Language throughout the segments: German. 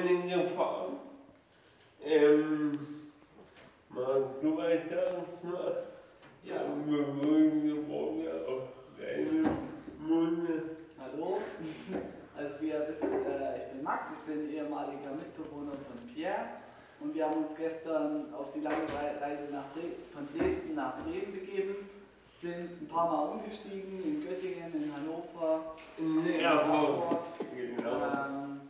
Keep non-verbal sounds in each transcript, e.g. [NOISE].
Bremen gefahren. Ähm, magst du was sagen? Ja. Begrüße Worte auf deinem Munde. Hallo, also wie ihr wisst, äh, ich bin Max, ich bin ehemaliger Mitbewohner von Pierre und wir haben uns gestern auf die lange Rei- Reise nach Dre von Dresden nach Bremen begeben, sind ein paar Mal umgestiegen in Göttingen, in Hannover, in Erfurt. Genau. ähm,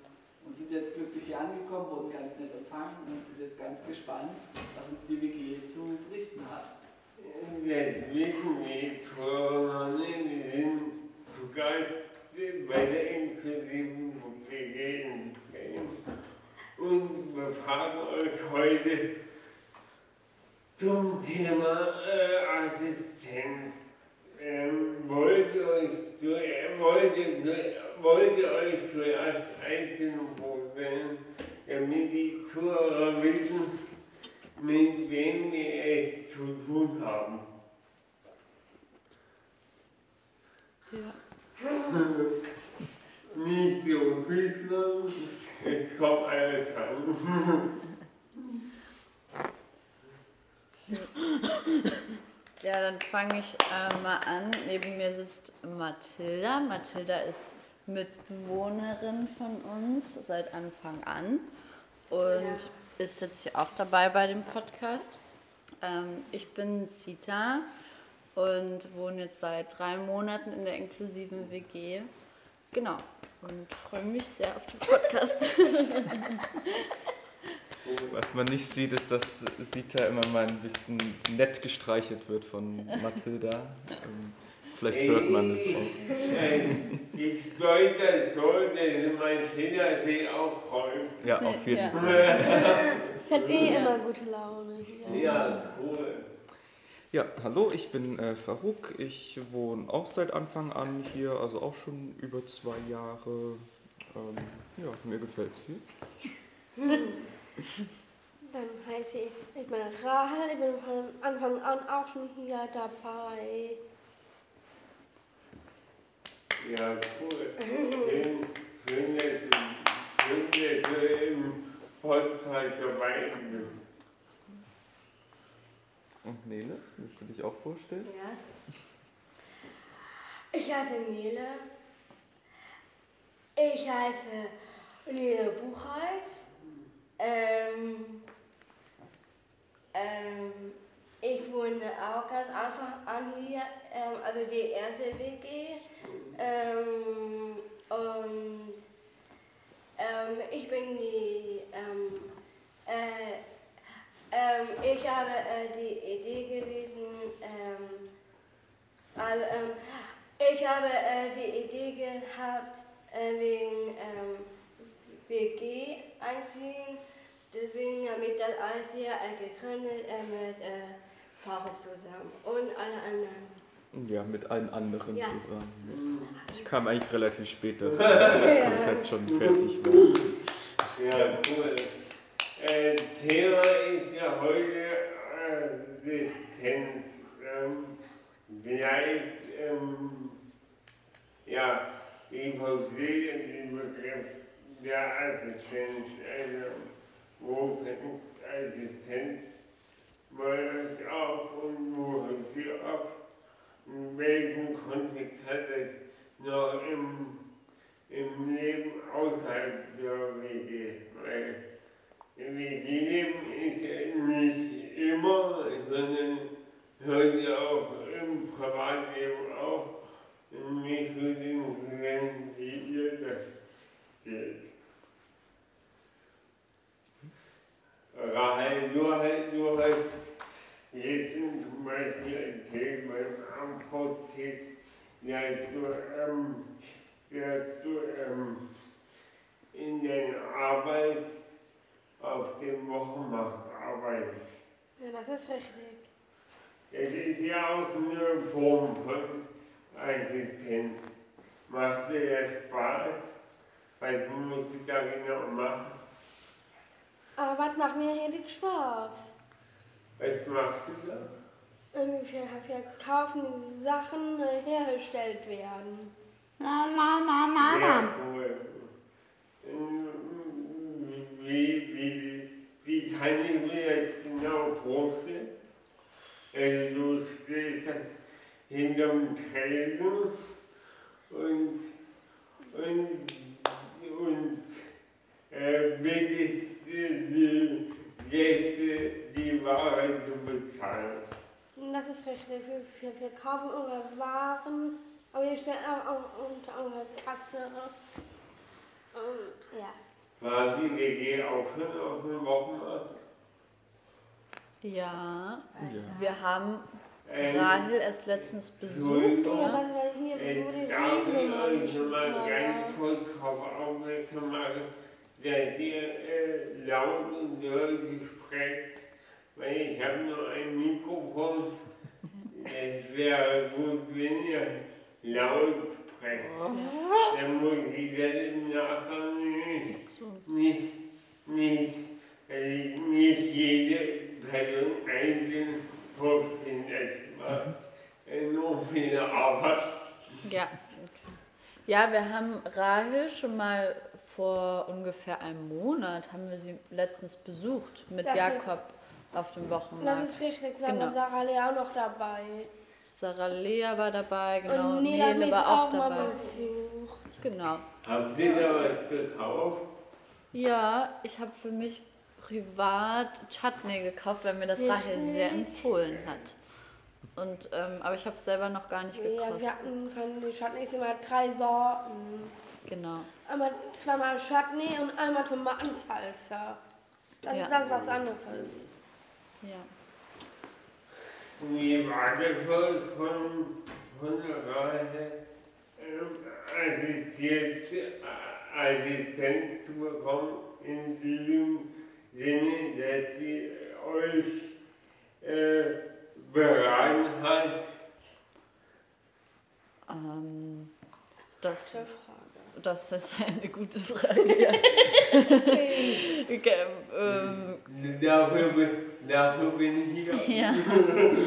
und sind jetzt glücklich hier angekommen, wurden ganz nett empfangen und sind jetzt ganz gespannt, was uns die WG zu berichten hat. Das wissen die nicht. Wir sind zu Gast bei der inklusiven WG in Bremen. Und wir fragen euch heute zum Thema äh, Assistenz. Ähm, wollt, ihr euch zu, äh, wollt, ihr, wollt ihr euch zuerst einzeln vorstellen, damit die Zuhörer wissen, mit wem wir es zu tun haben? Nicht so Künstlern, es kommt eine dran. Ja, dann fange ich äh, mal an. Neben mir sitzt Mathilda. Mathilda ist Mitbewohnerin von uns seit Anfang an und ist jetzt hier auch dabei bei dem Podcast. Ähm, ich bin Sita und wohne jetzt seit drei Monaten in der inklusiven WG. Genau. Und freue mich sehr auf den Podcast. [LAUGHS] Was man nicht sieht, ist, dass Sita immer mal ein bisschen nett gestreichelt wird von Mathilda. [LAUGHS] Vielleicht hört man es auch. Ich deute so, dass mein Kinder sich auch freuen. Ja, auf jeden Ja. Fall. [LAUGHS] Ich habe eh immer gute Laune. hier. Ja, cool. Ja, hallo, ich bin äh, Farouk. Ich wohne auch seit Anfang an hier, also auch schon über zwei Jahre. Ähm, ja, mir gefällt es hier. [LAUGHS] Dann heiße ich, ich bin Rahel, ich bin von Anfang an auch schon hier dabei. Ja, cool. Schön, schön, dass schön, dass du im Podcast dabei bist. Und Nele, willst du dich auch vorstellen? Ja. Ich heiße Nele. Ich heiße Nele Buchholz. Ähm, ähm, ich wohne auch ganz einfach an hier, ähm, also die erste WG. Ähm, und ähm, ich bin die, ähm, äh, ähm, ich habe äh, die Idee gewesen, ähm, also ich habe äh, die Idee gehabt äh, wegen WG einziehen. Deswegen habe ich das alles hier äh, gegründet äh, mit äh, Faruk zusammen und alle anderen. Ja, mit allen anderen Ja. zusammen. Ich kam eigentlich relativ spät dazu, als [LAUGHS] das Konzept schon fertig war. Ja, cool. Äh, Thema ist ja heute Assistenz. Ähm, vielleicht, ähm, ja, ich verstehe den Begriff der Assistenz. Also, wo fängt Assistenz auf und wo hört sie auf? in welchem Kontext hat es noch im, im Leben außerhalb der WG? Weil WG-Leben ist nicht immer, sondern hört ja auch im Privatleben auf. Und mich würde interessieren, wie ihr das seht. Rahel, du hast, du hast jetzt zum Beispiel erzählt beim Amtprozess, dass du, ähm, dass du ähm, in deiner Arbeit auf dem Wochenmarkt arbeitest. Ja, das ist richtig. Es ist ja auch eine Form von Assistenz. Macht dir das Spaß? Was musst du da genau machen? Aber was macht mir richtig Spaß? Was machst du da? Wir wir kaufen die Sachen äh, hergestellt werden. Sehr cool. Ähm, Wie, wie, wie kann ich mir das genau vorstellen? Also du stehst dann hinterm Tresen und, und, und äh, bittest die Gäste, die Ware zu bezahlen. Das ist richtig. Wir, wir, wir kaufen unsere Waren, aber wir stellen auch, auch unter unsere Kasse. Und, ja. War die WG auch schon auf dem Wochenmarkt? Ja, Ja. wir haben Ähm, Rahel erst letztens besucht. Ja, wir hier Äh, wo die darf ich euch mal ganz kurz darauf aufmerksam machen, dass ihr äh, laut und deutlich sprecht, weil ich habe nur ein Mikrofon. Es wäre gut, wenn ihr laut sprecht. Dann muss ich das im Nachgang nicht, nicht, nicht, äh, nicht jede Person einzeln hochziehen. Das macht enorm viel Arbeit. Ja, okay. Ja, wir haben Rahel schon mal vor ungefähr einem Monat, haben wir sie letztens besucht mit Das ist- Jakob auf dem Wochenmarkt. Das ist richtig, Sarah, Genau. Sarah Lea auch noch dabei. Sarah Lea war dabei, genau. und Nele mich war auch auch mal dabei. besucht. Genau. Habt ihr da was gekauft? Ja, ich habe für mich privat Chutney gekauft, weil mir das Rahel sehr empfohlen hat. Und, ähm, aber ich habe es selber noch gar nicht Ja, wir gekostet. hatten von den Chutneys immer drei Sorten. Genau. Einmal zweimal Chutney und einmal Tomatensalsa. Das Ja. ist das was anderes. Ja. Wie war das von, von, von der Reihe ähm, assistiert, äh, Assistenz zu bekommen, in diesem Sinne, dass sie euch äh, beraten hat? Ähm, das. Das ist eine gute Frage. Ja. [LAUGHS] okay, ähm, Dafür, bin- dafür bin ich hier. ja.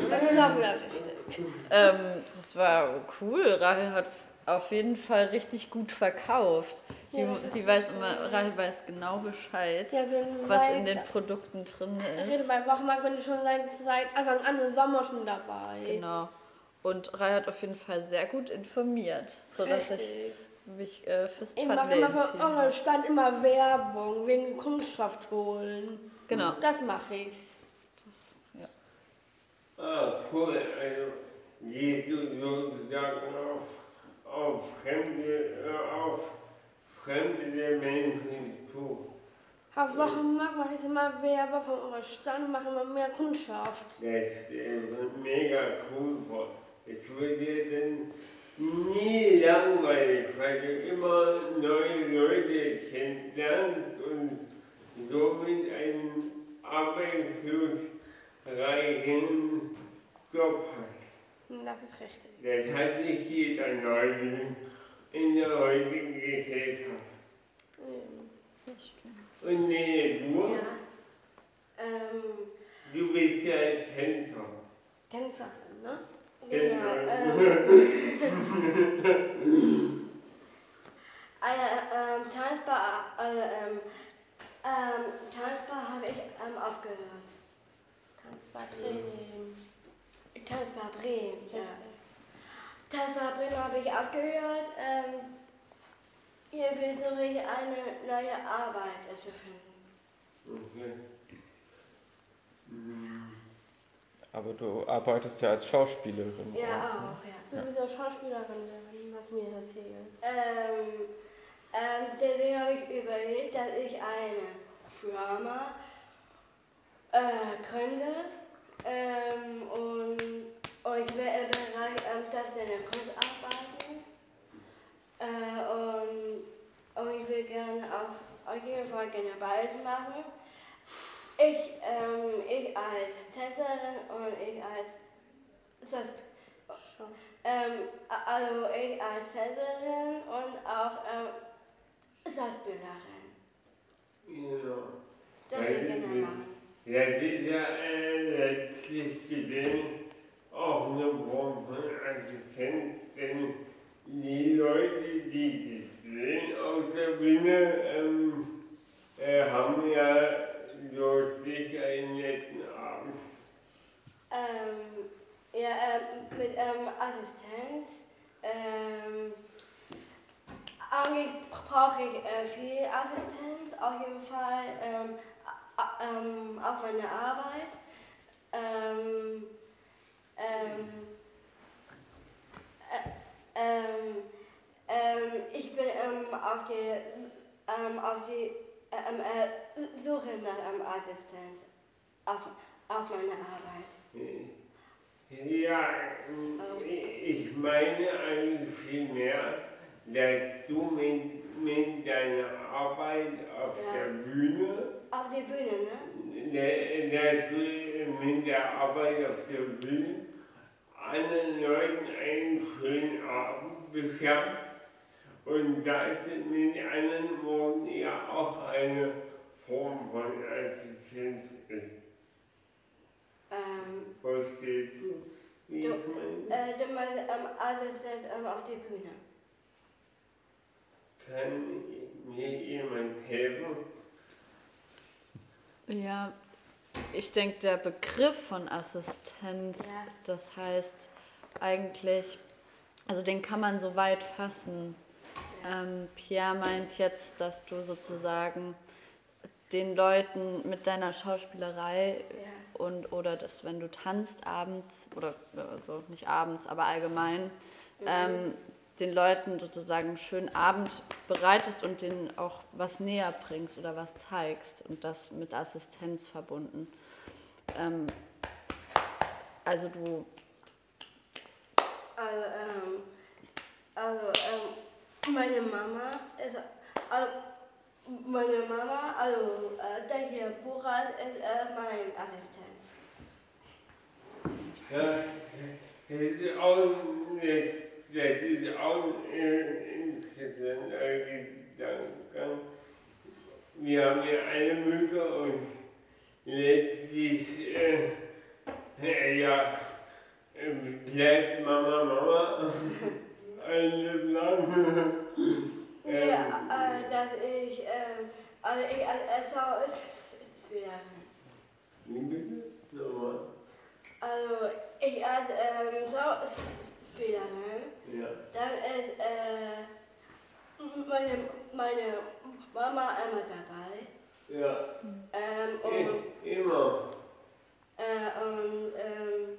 Das ist auch wieder richtig. Ähm, das war cool. Rahel hat auf jeden Fall richtig gut verkauft. Die, Ja, die weiß immer, Rahel weiß genau Bescheid, Ja, was in den Produkten drin Ich ist. rede bei Wochenmarkt bin ich schon seit, seit Anfang an im Sommer schon dabei. Genau. Und Rahel hat auf jeden Fall sehr gut informiert, sodass ich Richtig. Mich äh, fürs Ich mache Chutney immer eurem habe. Stand immer Werbung wegen Kunststoff holen. Genau. Das mache ich. Das, ja. Ah, cool. Also gehst du sozusagen auf, auf fremde, äh, auf fremde Menschen zu. Auf Wochenmarkt mache ich immer Werbung von eurem Stand und mache immer mehr Kundschaft. Das wird mega cool. Es wird dir dann nie langweilig, weil du immer neue Leute kennenlernst und somit einen abwechslungsreichen Job hast. Das ist richtig. Das hat nicht jeder Neuling in der heutigen Gesellschaft. Ähm, Das stimmt. Und nee, du, Ja. Ähm, du bist ja Tänzer. Tänzerin, ne? Ähm, äh, ähm, Tanzbar, äh, ähm, ähm, Tanzbar habe ich ähm, aufgehört. Tanzbar Bremen. Tanzbar Bremen, ja. Tasmania habe ich aufgehört. Ähm, hier versuche ich eine neue Arbeit zu finden. Okay. Hm. Aber du arbeitest ja als Schauspielerin. Ja, auch, ne? auch, ja. Du bist ja Schauspielerin, was mir erzählt. Ähm, ähm, deswegen habe ich überlegt, dass ich eine Firma äh, gründe ähm, und, und ich will im Bereich ähm, das der Kunst arbeiten. Äh, und, und ich will gerne auf, auf jeden Fall gerne beides machen. Ich, ähm, ich als Tänzerin und ich als das, ähm, also ich als Tänzerin und auch ähm, Schauspielerin. Genau. Das will ich gerne machen. Das ist ja äh, letztlich gesehen auch eine Form von Assistenz, denn die Leute, die das sehen auf der Bühne, ähm, äh, haben ja durch sich einen netten. Ähm, ja, ähm, mit ähm, Assistenz. Ähm, eigentlich brauche ich äh, viel Assistenz, auf jeden Fall ähm, ähm, auf meine Arbeit. Ähm, ähm, äh, ähm, ähm, ich bin ähm, auf die, ähm, auf die ähm, äh, Suche nach ähm, Assistenz auf, auf meine Arbeit. Ja, ich meine eigentlich vielmehr, dass du mit, mit deiner Arbeit auf Ja. der Bühne Auf die Bühne, ne? dass du mit der Arbeit auf der Bühne anderen Leuten einen schönen Abend beschaffst. Und das ist mit anderen Worten ja auch eine Form von Assistenz ist. Ähm, Verstehst du, wie Du- ich meine? äh, du meinst ähm, Assistenz ähm, auf die Bühne. Kann mir jemand helfen? Ja, ich denke, der Begriff von Assistenz, Ja. das heißt eigentlich, also den kann man so weit fassen. Ähm, Pierre meint jetzt, dass du sozusagen den Leuten mit deiner Schauspielerei Ja. Und oder dass wenn du tanzt abends oder also nicht abends, aber allgemein ähm, den Leuten sozusagen einen schönen Abend bereitest und denen auch was näher bringst oder was zeigst und das mit Assistenz verbunden. Ähm, also du, Also, ähm, also ähm, meine Mama ist, also, meine Mama, also äh, der hier Buchhalter ist äh, meine Assistenz. Ja, auch, das, ist auch insgesamt ein Gedanke. Wir haben ja eine Mütter und letztlich, äh, äh, ja, bleibt Mama Mama [LAUGHS] ein Leben [LAUGHS] lang. Ähm, Ja, äh, dass ich, ähm, also ich als Schauspielerin. Wie bitte? Nochmal. Also ich als ähm, Schauspielerin, Ja. dann ist äh, meine, meine Mama immer dabei. Ja, Ähm, und, i- immer. äh, und ähm,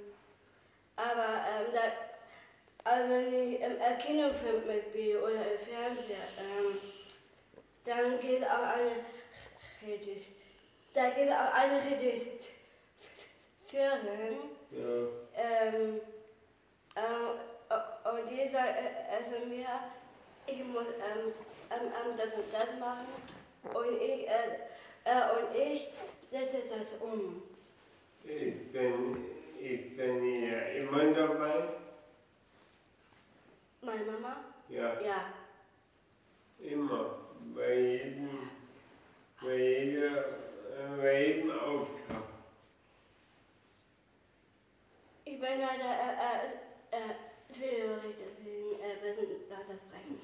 aber ähm, da, also wenn ich im Kinofilm mitspiele oder im Fernseher, ähm, dann geht auch eine Regis, da geht auch eine Regisseurin, Ja. ähm, äh, und die sagt äh, also mir, ich muss ähm, ähm, ähm, das und das machen und ich, äh, äh, und ich setze das um. Ist denn, ist denn ihr immer dabei? Meine Mama? Ja, Ja. immer. Bei jedem, bei jeder, äh, bei jedem Auftrag. Ich bin leider äh, äh, äh, schwierig, deswegen äh, müssen Leute sprechen.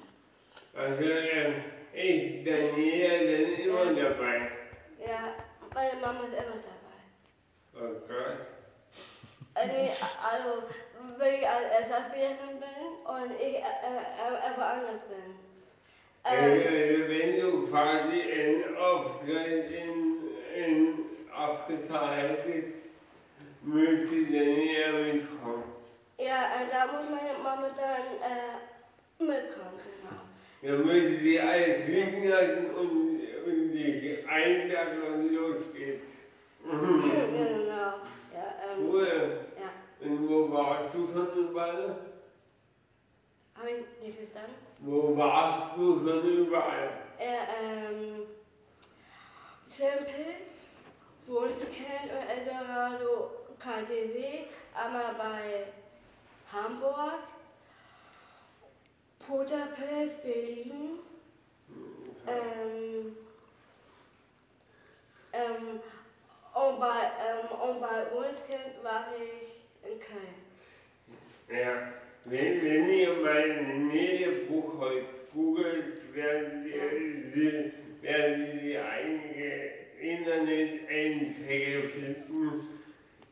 Also äh, ist Daniela denn immer dabei? Ja, meine Mama ist immer dabei. Okay. Äh, nee, also, wenn ich als Ersatzspielerin bin, äh, äh, woanders bin. Äh, Ähm, äh, wenn du quasi Auftritt in, in Afrika hättest, müsstest du dann eher mitkommen. ja, äh, da muss meine Mama dann äh, mitkommen, genau. Dann müsste sie alles liegen lassen und, und dich einsacken und los geht's. [LAUGHS] genau. Ja, ähm, Cool. ja. Und wo warst du schon überall? Habe ich nicht verstanden? Wo warst du schon überall? Äh, ähm, Tempel, Wohnskern und Eldorado KTW, einmal bei Hamburg, Budapest, Berlin, ähm, ähm, und bei, ähm, und bei Wohnskern war ich in Köln. Ja, wenn, wenn ihr mal Nähe Buchholz googelt, werden Sie, werden Sie einige Internet-Einträge finden.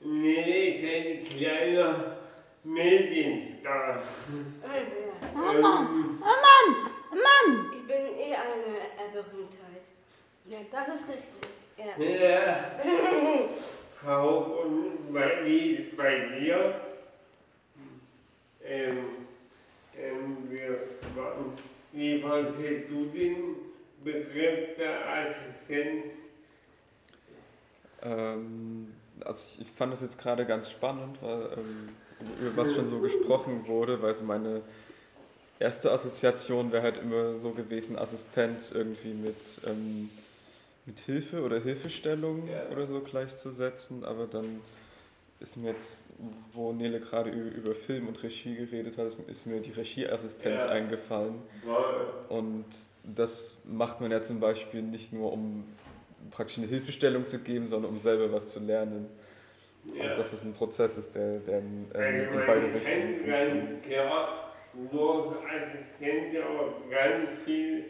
Ist ein kleiner Medienstar. Ja. Ähm, Ich bin eh eine Berühmtheit. Ja, das ist richtig. Ja. ja. Frau, und bei, wie bei dir? Ähm, ähm, wir, wie verstehst du den Begriff der Assistenz? Ähm, also ich fand das jetzt gerade ganz spannend, weil, ähm, über was schon so gesprochen wurde, weil so meine erste Assoziation wäre halt immer so gewesen, Assistenz irgendwie mit, ähm, mit Hilfe oder Hilfestellung Ja. oder so gleichzusetzen, aber dann ist mir jetzt, wo Nele gerade über, Film und Regie geredet hat, ist, mir die Regieassistenz Ja. eingefallen. Und das macht man ja zum Beispiel nicht nur, um praktisch eine Hilfestellung zu geben, sondern um selber was zu lernen. Ja. Also dass es ein Prozess ist, der, der in, ähm, Also in beide Richtungen ganz klar durch Assistenz auch ganz viel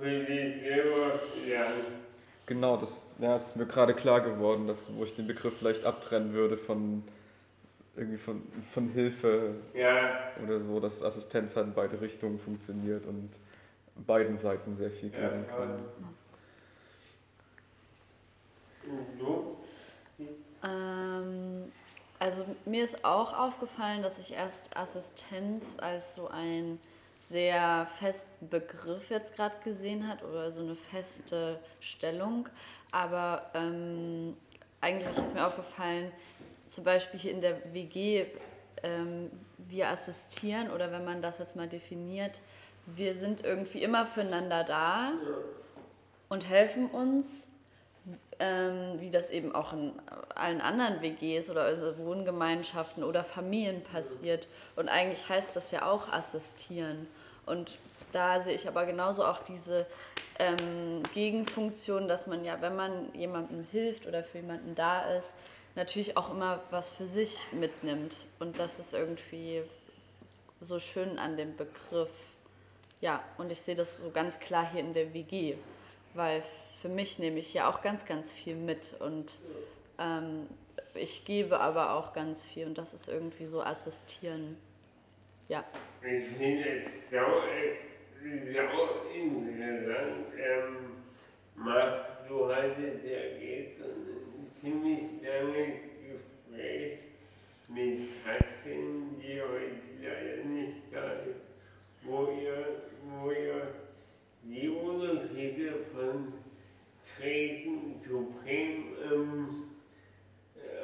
für sich selber lernen. Genau, das ja, ist mir gerade klar geworden, dass, wo ich den Begriff vielleicht abtrennen würde von irgendwie von, von Hilfe Ja, oder so, dass Assistenz halt in beide Richtungen funktioniert und beiden Seiten sehr viel Ja, geben kann. und du? Ähm, also mir ist auch aufgefallen, dass ich erst Assistenz als so einen sehr festen Begriff jetzt gerade gesehen hat oder so eine feste Stellung. Aber ähm, eigentlich ist mir aufgefallen, zum Beispiel hier in der WG, ähm, wir assistieren oder wenn man das jetzt mal definiert, wir sind irgendwie immer füreinander da und helfen uns ähm, wie das eben auch in allen anderen WGs oder also Wohngemeinschaften oder Familien passiert. Und eigentlich heißt das ja auch assistieren. Und da sehe ich aber genauso auch diese ähm, Gegenfunktion, dass man ja, wenn man jemandem hilft oder für jemanden da ist, natürlich auch immer was für sich mitnimmt. Und das ist irgendwie so schön an dem Begriff. Ja, und ich sehe das so ganz klar hier in der WG, weil für mich nehme ich ja auch ganz, ganz viel mit und ähm, ich gebe aber auch ganz viel und das ist irgendwie so assistieren. Ja, Ich finde es sau, sau interessant. Ähm, machst du heute sehr geht so ein ziemlich langes Gespräch mit Katrin, die heute leider nicht da ist, wo ihr, wo ihr die Unterschiede von Dresden zu Bremen ähm,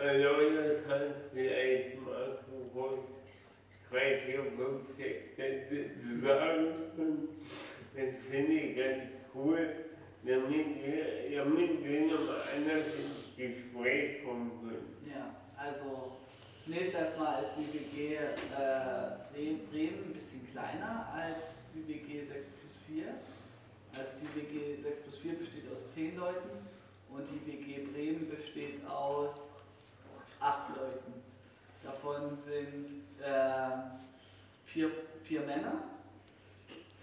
erläutert hat. Vielleicht magst du kurz drei, vier, fünf, sechs Sätze zu sagen. Das finde ich ganz cool, damit wir, damit wir nochmal anders ins Gespräch kommen können. Ja, also zunächst erstmal ist die WG äh, Bre- Bremen ein bisschen kleiner als die WG 6 plus 4. Also die WG 6 plus 4 besteht aus 10 Leuten und die WG Bremen besteht aus 8 Leuten. Davon sind äh, vier, vier Männer.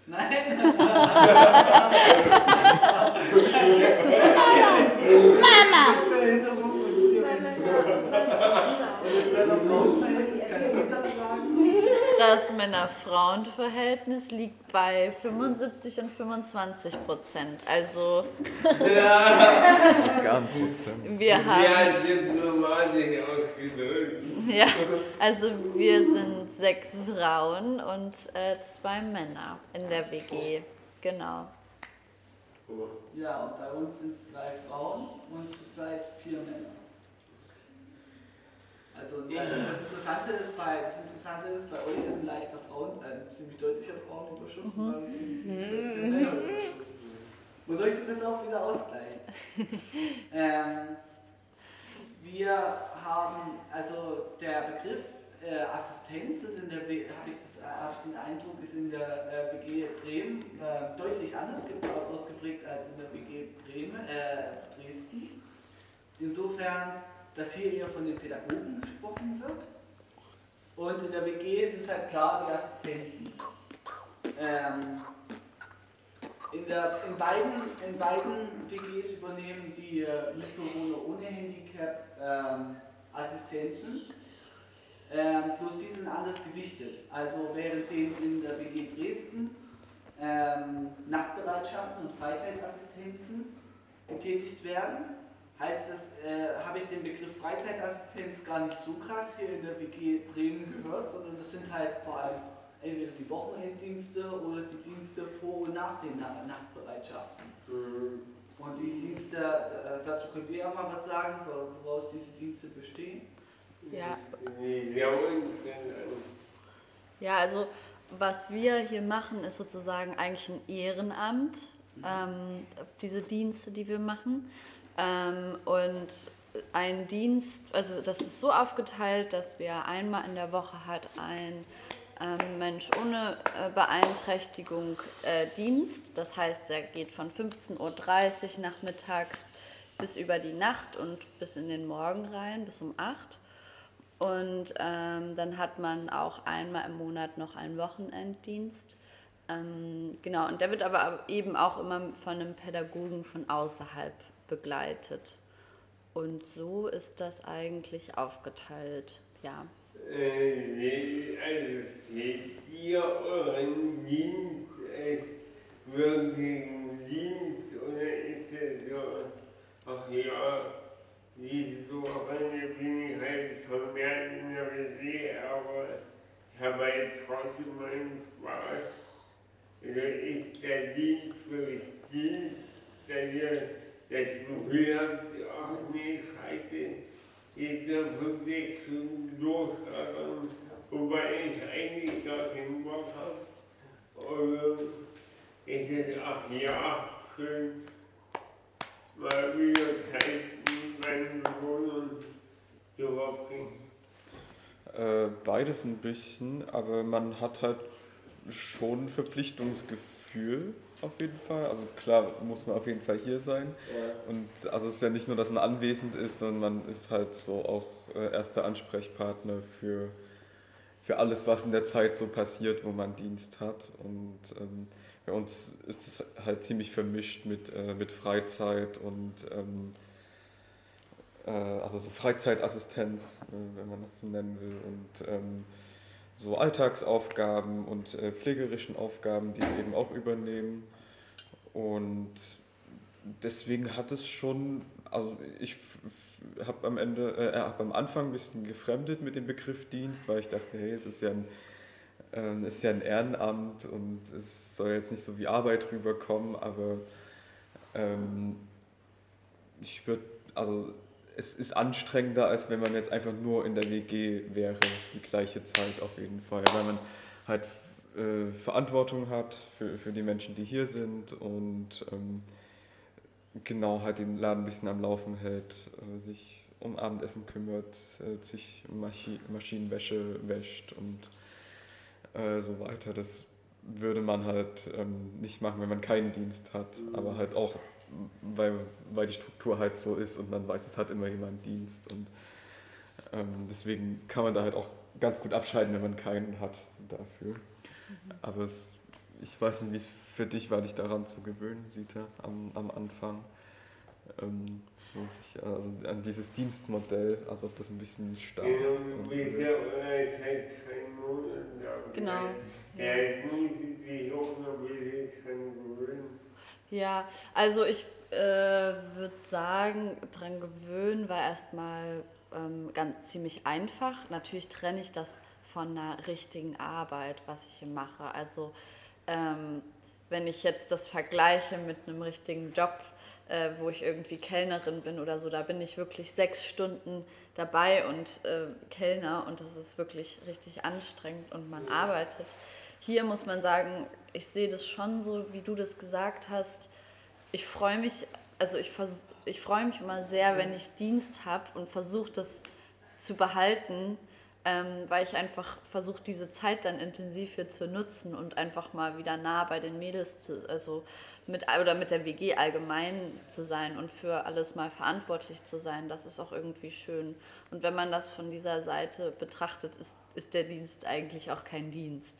Nein! [LAUGHS] [LAUGHS] Mama! Behinderung und vier Menschen. Und es wäre noch Frauenverhältnis, kann Sita sagen? Das Männer-Frauen-Verhältnis liegt bei 75 und 25 Prozent. Also Ja, Gar ein Prozent. wir haben, ja, diplomatisch ausgedrückt. ja, also wir sind sechs Frauen und äh, zwei Männer in der WG. Genau. Ja, und bei uns sind es drei Frauen und zurzeit vier Männer. Also das Interessante ist bei das Interessante ist, bei euch ist ein leichter Frauen, ein ziemlich deutlicher Frauenüberschuss und bei uns ist ein ziemlich deutlicher Männerüberschuss. Wodurch sich das auch wieder ausgleicht. [LAUGHS] ähm, wir haben, also der Begriff äh, Assistenz ist in der habe ich, das- äh, hab ich den Eindruck, ist in der äh, WG Bremen äh, deutlich anders ausgeprägt als in der WG Bremen, äh, Dresden. Insofern, dass hier eher von den Pädagogen gesprochen wird. Und in der WG sind halt klar die Assistenten. Ähm, in, der, in, beiden, in beiden WGs übernehmen die äh, ohne Handicap ähm, Assistenzen. Ähm, bloß die sind anders gewichtet. Also während den in der WG Dresden ähm, Nachtbereitschaften und Freizeitassistenzen getätigt werden, heißt es, äh, habe ich den Begriff Freizeitassistenz gar nicht so krass hier in der WG Bremen gehört, sondern das sind halt vor allem entweder die Wochenenddienste oder die Dienste vor und nach den Na Nachtbereitschaften. Und die Dienste, äh, dazu könnt ihr ja mal was sagen, woraus diese Dienste bestehen. Ja. Ja, also was wir hier machen, ist sozusagen eigentlich ein Ehrenamt, ähm, diese Dienste, die wir machen. Ähm, und ein Dienst, also das ist so aufgeteilt, dass wir einmal in der Woche hat ein ähm, Mensch ohne äh, Beeinträchtigung äh, Dienst. Das heißt, der geht von 15.30 Uhr nachmittags bis über die Nacht und bis in den Morgen rein, bis um 8 und ähm, dann hat man auch einmal im Monat noch einen Wochenenddienst. Ähm, genau, und der wird aber eben auch immer von einem Pädagogen von außerhalb begleitet. Und so ist das eigentlich aufgeteilt, ja. Äh, also seht ihr euren Dienst als wirklichen Dienst oder ist es so, ach ja, diese Wochenende bin ich halt vermehrt in der WG, aber ich habe halt trotzdem meinen Spaß. Also ist der Dienst wirklich Dienst, dass ihr das Gefühl habt, ach nee, scheiße, jetzt um fünf, sechs Stunden wobei ich eigentlich gar keinen Bock habe. Oder ist es, ach ja, schön, mal wieder Zeit mit meinen Bewohnern zu verbringen. Äh, beides ein bisschen, aber man hat halt schon ein Verpflichtungsgefühl auf jeden Fall. Also klar muss man auf jeden Fall hier sein. Und also es ist ja nicht nur, dass man anwesend ist, sondern man ist halt so auch äh, erster Ansprechpartner für, für alles, was in der Zeit so passiert, wo man Dienst hat. Und ähm, bei uns ist es halt ziemlich vermischt mit, äh, mit Freizeit und ähm, äh, also so Freizeitassistenz, äh, wenn man das so nennen will, und ähm, so Alltagsaufgaben und äh, pflegerischen Aufgaben, die wir eben auch übernehmen. Und deswegen hat es schon, also ich habe am Ende, äh, hab am Anfang ein bisschen gefremdet mit dem Begriff Dienst, weil ich dachte, hey, es ist ja ein, es ist ja ein Ehrenamt und es soll jetzt nicht so wie Arbeit rüberkommen, aber ähm, ich würde, also es ist anstrengender, als wenn man jetzt einfach nur in der WG wäre, die gleiche Zeit auf jeden Fall, weil man halt äh, Verantwortung hat für, für die Menschen, die hier sind und ähm, genau halt den Laden ein bisschen am Laufen hält, äh, sich um Abendessen kümmert, äh, sich um Maschi Maschinenwäsche wäscht und äh, so weiter. Das würde man halt ähm, nicht machen, wenn man keinen Dienst hat, aber halt auch weil, weil die Struktur halt so ist und man weiß, es hat immer jemand Dienst und ähm, deswegen kann man da halt auch ganz gut abschalten, wenn man keinen hat dafür. Aber es, ich weiß nicht, wie es für dich war, dich daran zu gewöhnen, Sita, am, am Anfang. Ähm, so sich, also an dieses Dienstmodell, als ob das ein bisschen stark Genau, du bist ja Ja, also ich äh, würde sagen, dran gewöhnen war erstmal ähm, ganz ziemlich einfach. Natürlich trenne ich das von einer richtigen Arbeit, was ich hier mache. Also ähm, wenn ich jetzt das vergleiche mit einem richtigen Job, äh, wo ich irgendwie Kellnerin bin oder so, da bin ich wirklich sechs Stunden dabei und äh, Kellner und das ist wirklich richtig anstrengend und man arbeitet. Hier muss man sagen, ich sehe das schon so, wie du das gesagt hast. Ich freue mich, also ich, ich freue mich immer sehr, wenn ich Dienst habe und versuche das zu behalten, ähm, weil ich einfach versuche, diese Zeit dann intensiv für zu nutzen und einfach mal wieder nah bei den Mädels zu, also mit oder mit der WG allgemein zu sein und für alles mal verantwortlich zu sein, das ist auch irgendwie schön. Und wenn man das von dieser Seite betrachtet, ist, ist der Dienst eigentlich auch kein Dienst.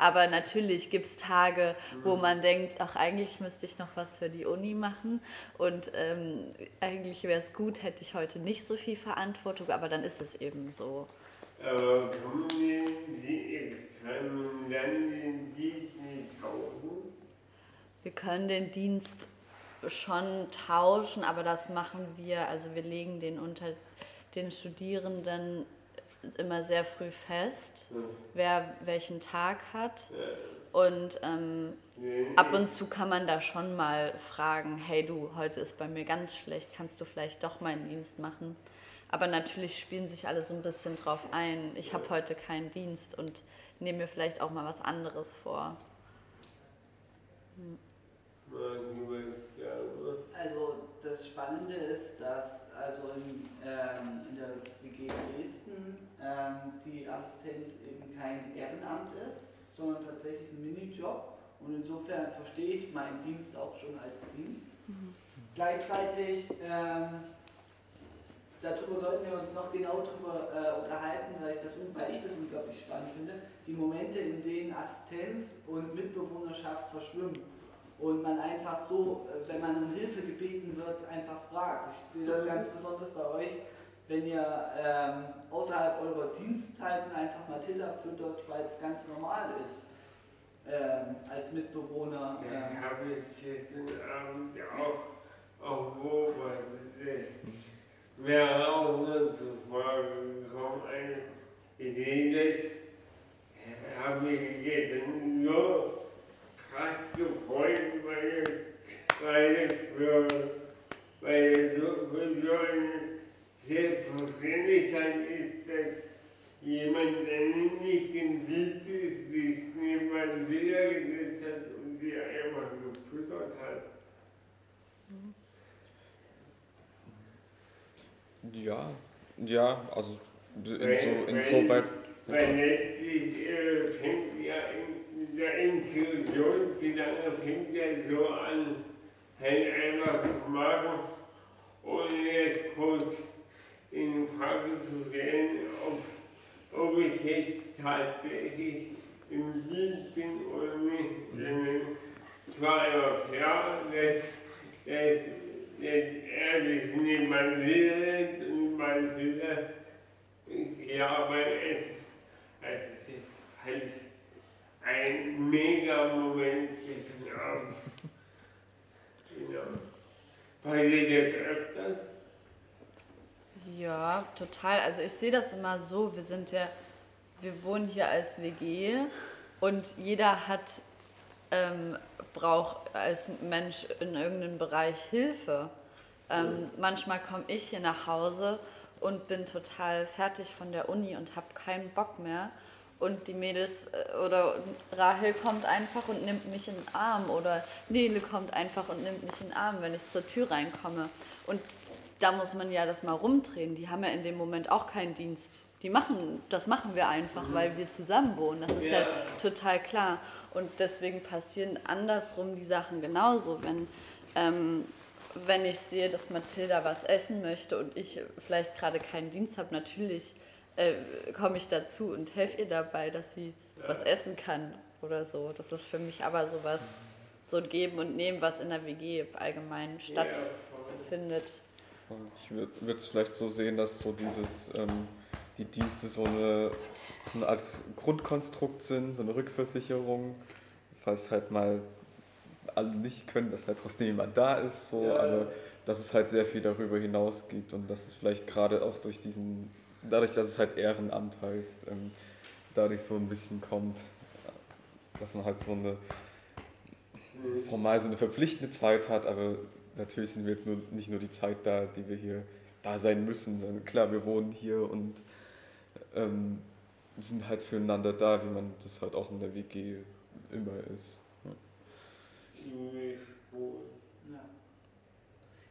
Aber natürlich gibt es Tage, wo man denkt, ach, eigentlich müsste ich noch was für die Uni machen und ähm, eigentlich wäre es gut, hätte ich heute nicht so viel Verantwortung, aber dann ist es eben so. Aber man dann den Dienst nicht tauschen? Wir können den Dienst schon tauschen, aber das machen wir, also wir legen den unter den Studierenden immer sehr früh fest, ja. wer welchen Tag hat. Und ähm, ab und zu kann man da schon mal fragen, hey du, heute ist bei mir ganz schlecht, kannst du vielleicht doch meinen Dienst machen? Aber natürlich spielen sich alle so ein bisschen drauf ein. Ich habe heute keinen Dienst und nehme mir vielleicht auch mal was anderes vor. Hm. Das Spannende ist, dass also in, ähm, in der WG Dresden ähm, die Assistenz eben kein Ehrenamt ist, sondern tatsächlich ein Minijob. Und insofern verstehe ich meinen Dienst auch schon als Dienst. Mhm. Gleichzeitig ähm, darüber sollten wir uns noch genau darüber äh, unterhalten, weil ich, das, weil ich das unglaublich spannend finde, die Momente, in denen Assistenz und Mitbewohnerschaft verschwimmen und man einfach so, äh, wenn man um Hilfe gebeten wird, einfach fragt. Ich sehe das ganz besonders bei euch, wenn ihr ähm, außerhalb eurer Dienstzeiten einfach Matilda füttert, weil es ganz normal ist. Ähm, als Mitbewohner. Ähm. Ja, habe ich gestern Abend auch, auch beobachtet wäre auch nur zu Fragen gekommen. Ich sehe das, habe mich gestern so krass gefreut, weil, weil es für, weil es so, für so eine Selbstverständlichkeit ist, dass jemand, der nicht im Dienst ist, sich neben meine Seele gesetzt hat und sie einfach gefüttert hat. Ja, ja, also inso, insoweit. Weil letztlich äh, fängt ja in der Inklusionsgedanke fängt ja so an, halt einfach zu machen, ohne jetzt kurz in Frage zu stellen, ob, ob ich jetzt tatsächlich im Dienst bin oder nicht. Es war einfach klar, dass, dass er sich neben mein Seele und mein Seele, ja, beim Essen. Also es ist halt ein mega Moment gestern Abend. Genau. Dir das öfter? Ja, total. Also ich sehe das immer so, wir sind ja, wir wohnen hier als WG und jeder hat ähm, braucht als Mensch in irgendeinem Bereich Hilfe. Ähm, manchmal komme ich hier nach Hause und bin total fertig von der Uni und habe keinen Bock mehr. Und die Mädels äh, oder Rahel kommt einfach und nimmt mich in den Arm oder Nele kommt einfach und nimmt mich in den Arm, wenn ich zur Tür reinkomme. Und da muss man ja das mal rumdrehen. Die haben ja in dem Moment auch keinen Dienst. Die machen, das machen wir einfach, mhm. weil wir zusammen wohnen. Das ist ja. ja total klar. Und deswegen passieren andersrum die Sachen genauso. Wenn, ähm, wenn ich sehe, dass Mathilda was essen möchte und ich vielleicht gerade keinen Dienst habe, natürlich äh, komme ich dazu und helfe ihr dabei, dass sie ja. was essen kann oder so. Das ist für mich aber sowas, so ein Geben und Nehmen, was in der WG allgemein stattfindet. Ich würde es vielleicht so sehen, dass so dieses... Ähm, die Dienste so eine, so eine Art Grundkonstrukt sind, so eine Rückversicherung, falls halt mal alle nicht können, dass halt trotzdem jemand da ist, so, Ja. aber dass es halt sehr viel darüber hinaus gibt und dass es vielleicht gerade auch durch diesen, dadurch, dass es halt Ehrenamt heißt, ähm, dadurch so ein bisschen kommt, dass man halt so eine so formal so eine verpflichtende Zeit hat, aber natürlich sind wir jetzt nur, nicht nur die Zeit da, die wir hier da sein müssen, sondern klar, wir wohnen hier und ähm, sind halt füreinander da, wie man das halt auch in der WG immer ist. Ja.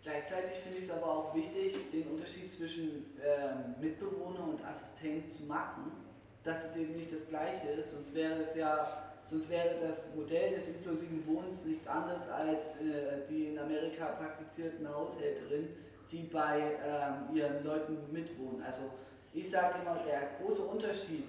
Gleichzeitig finde ich es aber auch wichtig, den Unterschied zwischen ähm, Mitbewohner und Assistent zu machen, dass es eben nicht das Gleiche ist, sonst wäre es ja, sonst wäre das Modell des inklusiven Wohnens nichts anderes als äh, die in Amerika praktizierten Haushälterinnen, die bei ähm, ihren Leuten mitwohnen. Also ich sage immer, der große Unterschied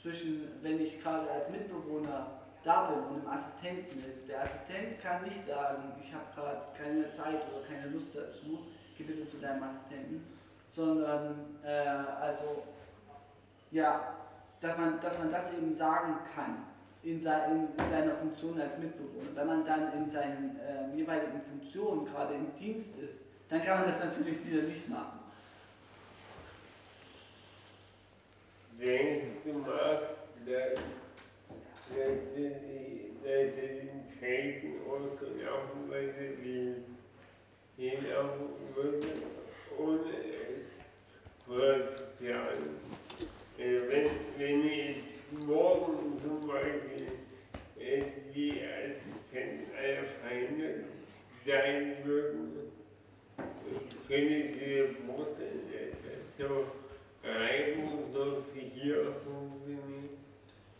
zwischen, wenn ich gerade als Mitbewohner da bin und im Assistenten ist. Der Assistent kann nicht sagen, ich habe gerade keine Zeit oder keine Lust dazu, geh bitte zu deinem Assistenten, sondern äh, also ja, dass man, dass man das eben sagen kann in, sei, in, in seiner Funktion als Mitbewohner. Wenn man dann in seinen äh, jeweiligen Funktionen gerade im Dienst ist, dann kann man das natürlich wieder nicht machen. Denkst du mal, dass, wir die, dass wir den Treten auch so laufen würde, wie hinlaufen würde, ohne es fortzutragen? Äh, wenn, wenn morgen zum Beispiel äh, die Assistenten aller Feinde sein würden, könntet ihr dir vorstellen, dass das so reibungslos wie hier funktioniert?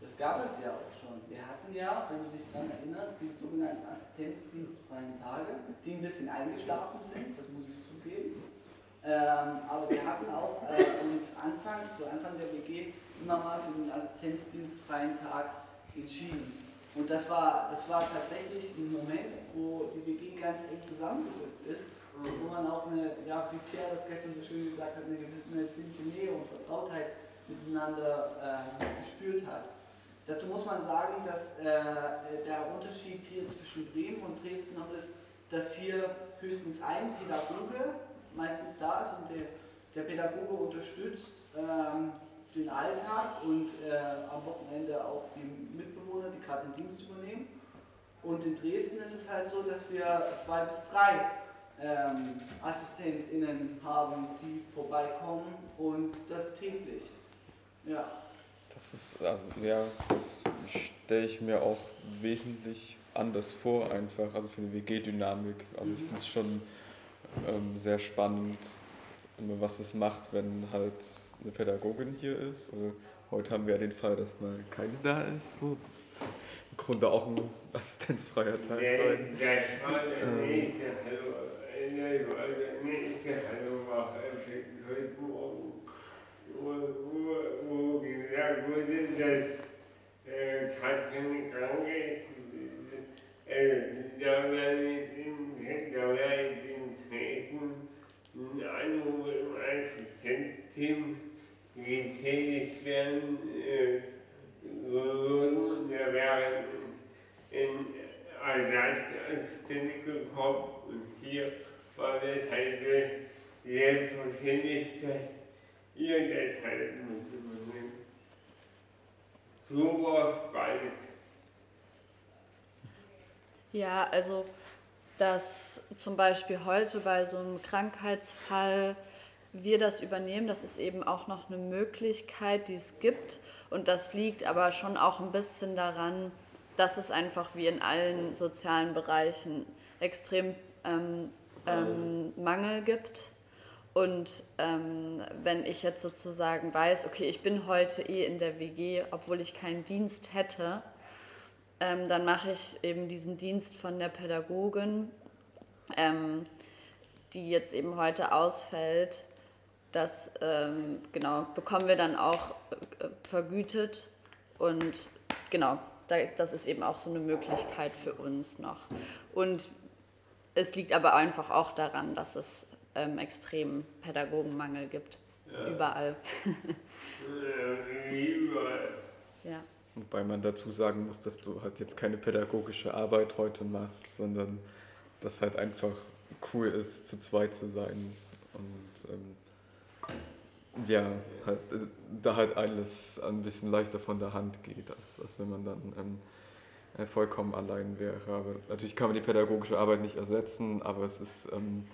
Das gab es ja auch schon. Wir hatten ja, wenn du dich daran erinnerst, die sogenannten Assistenzdienstfreien Tage, die ein bisschen eingeschlafen sind, das muss ich zugeben. Ähm, aber wir hatten auch äh, Anfang, zu Anfang der WG immer mal für den Assistenzdienstfreien Tag entschieden. Und das war, das war tatsächlich ein Moment, wo die WG ganz eng zusammengerückt ist und wo man auch eine, ja, wie Pierre das gestern so schön gesagt hat, eine, eine ziemliche Nähe und Vertrautheit miteinander äh, gespürt hat. Dazu muss man sagen, dass äh, der Unterschied hier zwischen Bremen und Dresden noch ist, dass hier höchstens ein Pädagoge meistens da ist und der, der Pädagoge unterstützt ähm, den Alltag und äh, am Wochenende auch die Mitbewohner, die gerade den Dienst übernehmen. Und in Dresden ist es halt so, dass wir zwei bis drei ähm, AssistentInnen haben, die vorbeikommen und das täglich. Ja. Das ist, also ja, das stelle ich mir auch wesentlich anders vor, einfach, also für eine WG-Dynamik. Also ich finde es schon ähm, sehr spannend, immer was es macht, wenn halt eine Pädagogin hier ist. Oder heute haben wir ja den Fall, dass mal keine da ist. So. Das ist im Grunde auch ein assistenzfreier Tag. Der, gesagt wurde, dass äh, Katrin krank ist. Äh, da werde ich in, Dresden einen Anruf im Assistenzteam getätigt werden äh, da wäre in Ersatzassistent gekommen. Und hier war das halt selbstverständlich, dass ihr das halt mit Super spannend. Ja, also dass zum Beispiel heute bei so einem Krankheitsfall wir das übernehmen, das ist eben auch noch eine Möglichkeit, die es gibt. Und das liegt aber schon auch ein bisschen daran, dass es einfach wie in allen sozialen Bereichen extrem ähm, ähm, Mangel gibt. Und ähm, wenn ich jetzt sozusagen weiß, okay, ich bin heute eh in der WG, obwohl ich keinen Dienst hätte, ähm, dann mache ich eben diesen Dienst von der Pädagogin, ähm, die jetzt eben heute ausfällt. Das ähm, genau bekommen wir dann auch äh, vergütet und genau, da, das ist eben auch so eine Möglichkeit für uns noch. Und es liegt aber einfach auch daran, dass es ähm, extremen Pädagogenmangel gibt, überall. [LAUGHS] äh, wie überall. Ja. Wobei man dazu sagen muss, dass du halt jetzt keine pädagogische Arbeit heute machst, sondern dass halt einfach cool ist, zu zweit zu sein. Und ähm, ja, halt, äh, da halt alles ein bisschen leichter von der Hand geht, als, als wenn man dann ähm, äh, vollkommen allein wäre. Aber natürlich kann man die pädagogische Arbeit nicht ersetzen, aber es ist, ähm,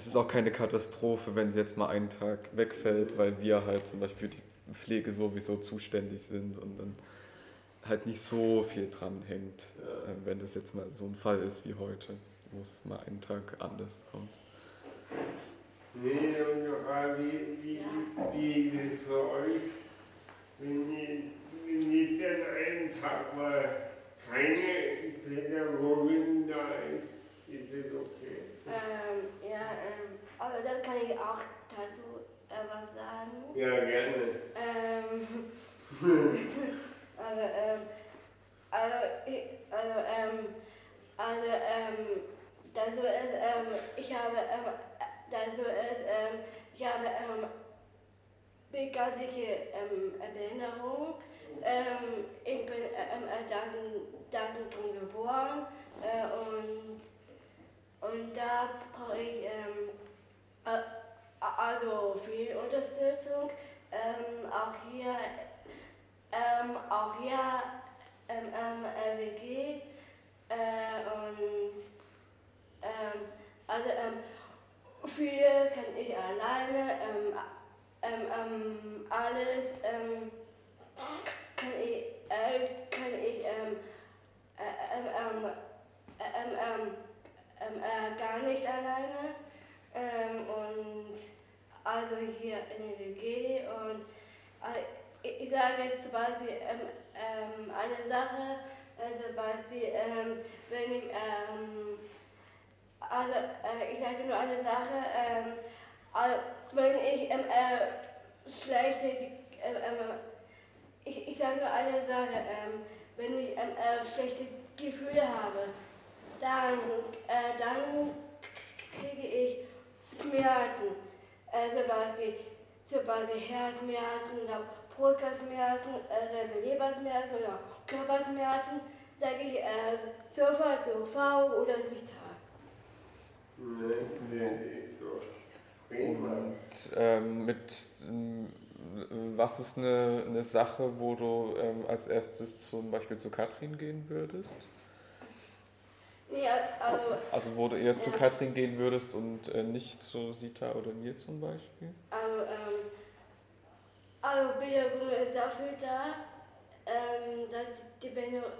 es ist auch keine Katastrophe, wenn sie jetzt mal einen Tag wegfällt, weil wir halt zum Beispiel für die Pflege sowieso zuständig sind und dann halt nicht so viel dran hängt, äh, wenn das jetzt mal so ein Fall ist wie heute, wo es mal einen Tag anders kommt. Nee, wie, wie, wie ist es für euch, wenn ihr, wenn ihr dann einen Tag mal keine Pädagogin da ist? Ist es okay? Ähm, ja, ähm, aber das kann ich auch dazu äh, was sagen. Ja, gerne. Ähm, [LAUGHS] also, ähm, also, ich, also, ähm, also, ähm, dazu ist, ähm, ich habe, ähm, dazu ist, ähm, ich habe, ähm, begleitliche ähm, Behinderung. Ähm, ich bin ähm, äh, Daten geboren äh, und, und da brauche ich ähm, äh, also viel Unterstützung. Ähm, auch hier, ähm, auch hier ähm, ähm, WG äh, und ähm, also ähm, viel kann ich alleine, ähm, alles kann ich, äh, kann ich ähm, äh, gar nicht alleine. Ähm, und also hier in der WG und äh, ich, sage jetzt zum Beispiel ähm, ähm, eine Sache, äh, zum Beispiel, ähm, wenn ich, ähm, also äh, ich sage nur eine Sache, also, wenn ich äh, schlechte, ich, ich sage nur eine Sache, wenn ich äh, schlechte Gefühle habe, dann, äh, dann kriege ich Schmerzen, äh, zum, Beispiel, zum Beispiel Herzschmerzen oder Brustschmerzen, äh, Leberschmerzen oder Körperschmerzen, sage ich äh, sofort zu V oder Sita. Nee, nee, ist so. Und ähm, mit ähm, was ist eine, eine Sache, wo du ähm, als erstes zum Beispiel zu Katrin gehen würdest? Nee, also, Also wo du eher zu Ja. Katrin gehen würdest und äh, nicht zu Sita oder mir zum Beispiel? also, ähm, also Pädagogen ist dafür da, ähm, dass die Pädagogen,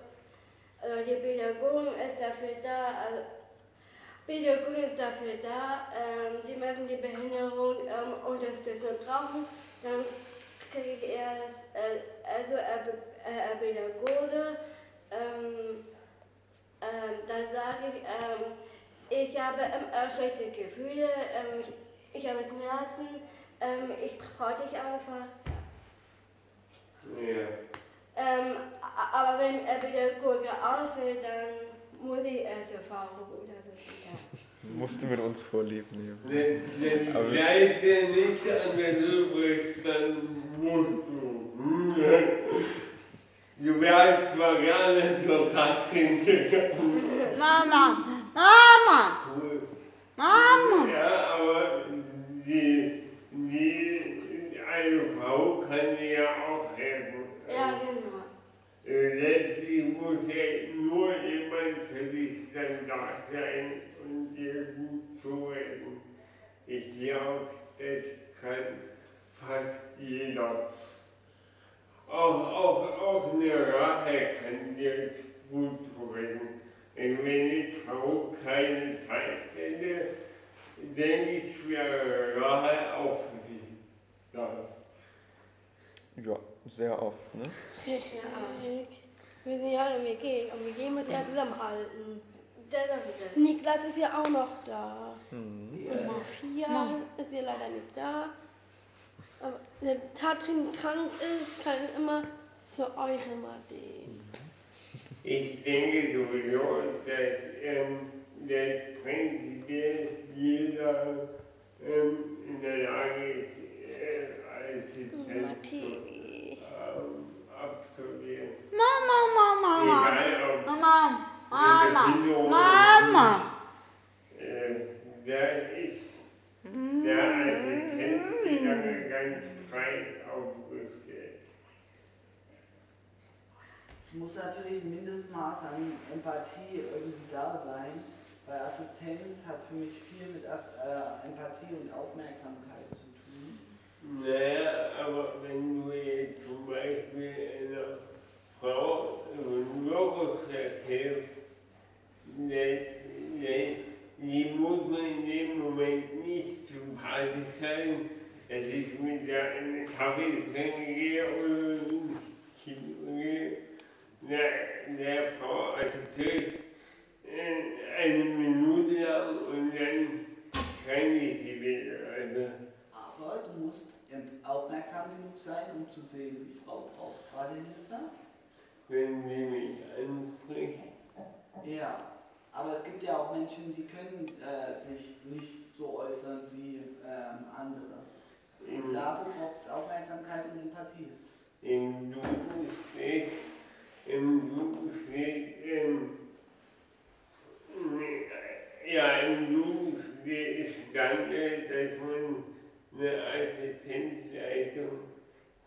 also die Pädagogen ist dafür da, also Pädagogen ist dafür da, ähm, die müssen die Behinderung ähm, Unterstützung brauchen, dann kriege ich erst, äh, also ein äh, ein Pädagoge, ähm, ähm, dann sage ich, ähm, ich habe ähm, äh, schlechte Gefühle, ähm, ich, ich habe Schmerzen, ähm, ich brauche dich einfach. Ja. Ähm, a- aber wenn er Pädagoge auffällt, dann muss ich erst erfahren oder so. Ja. [LAUGHS] Musst du mit uns vorlieb nehmen. Wenn, wenn Aber- bleibt dir nichts anderes übrig, dann musst du. Du wärst zwar gerne zur Katrin gegangen, Mama, Mama, cool. Mama. Ja, aber die, die, eine Frau kann dir ja auch helfen. ja, genau. Äh, Letztlich muss ja nur jemand für dich dann da sein und dir gut zuhören. Ich glaube, das kann fast jeder. Auch, auch, auch eine Rache kann dir gut. Und wenn die Frau keine Zeit hätte, denke ich, wäre Rache auch für sie da. Ja, sehr oft, ne? Richtig. Wir sind ja der WG und WG muss ja zusammenhalten. Das ist bitte. Niklas ist ja auch noch da. Hm. Und Sophia ist ja leider nicht da. Aber der Tatrin Trank ist, kann immer zu eurem AD. Ich denke sowieso, dass ähm, das prinzipiell jeder ähm, in der Lage ist, äh, Assistenz zu ähm, abzugeben. Mama, Mama, Mama. Mama, ob Mama, Mama, Mama. Äh, da ist der Assistenzgedanke ganz breit aufgestellt. Es muss natürlich ein Mindestmaß an Empathie irgendwie da sein, weil Assistenz hat für mich viel mit äh, Empathie und Aufmerksamkeit zu tun. Naja, aber wenn du jetzt zum Beispiel einer Frau im Bürgersteig hilfst, das, die muss man in dem Moment nicht sympathisch sein, dass ich mit der einen Kaffee trinken gehe oder ins Kino gehe. Der, der Frau assistiert eine Minute lang und dann kann ich sie wieder. Also, Aber du musst aufmerksam genug sein, um zu sehen, die Frau braucht gerade Hilfe. wenn sie mich anspricht. Ja, aber es gibt ja auch Menschen, die können äh, sich nicht so äußern wie ähm, andere. Und Im, dafür braucht es Aufmerksamkeit und Empathie. im Duden steht, im Duden steht, ähm, ja, im Duden steht, äh, dass man eine Assistenzleistung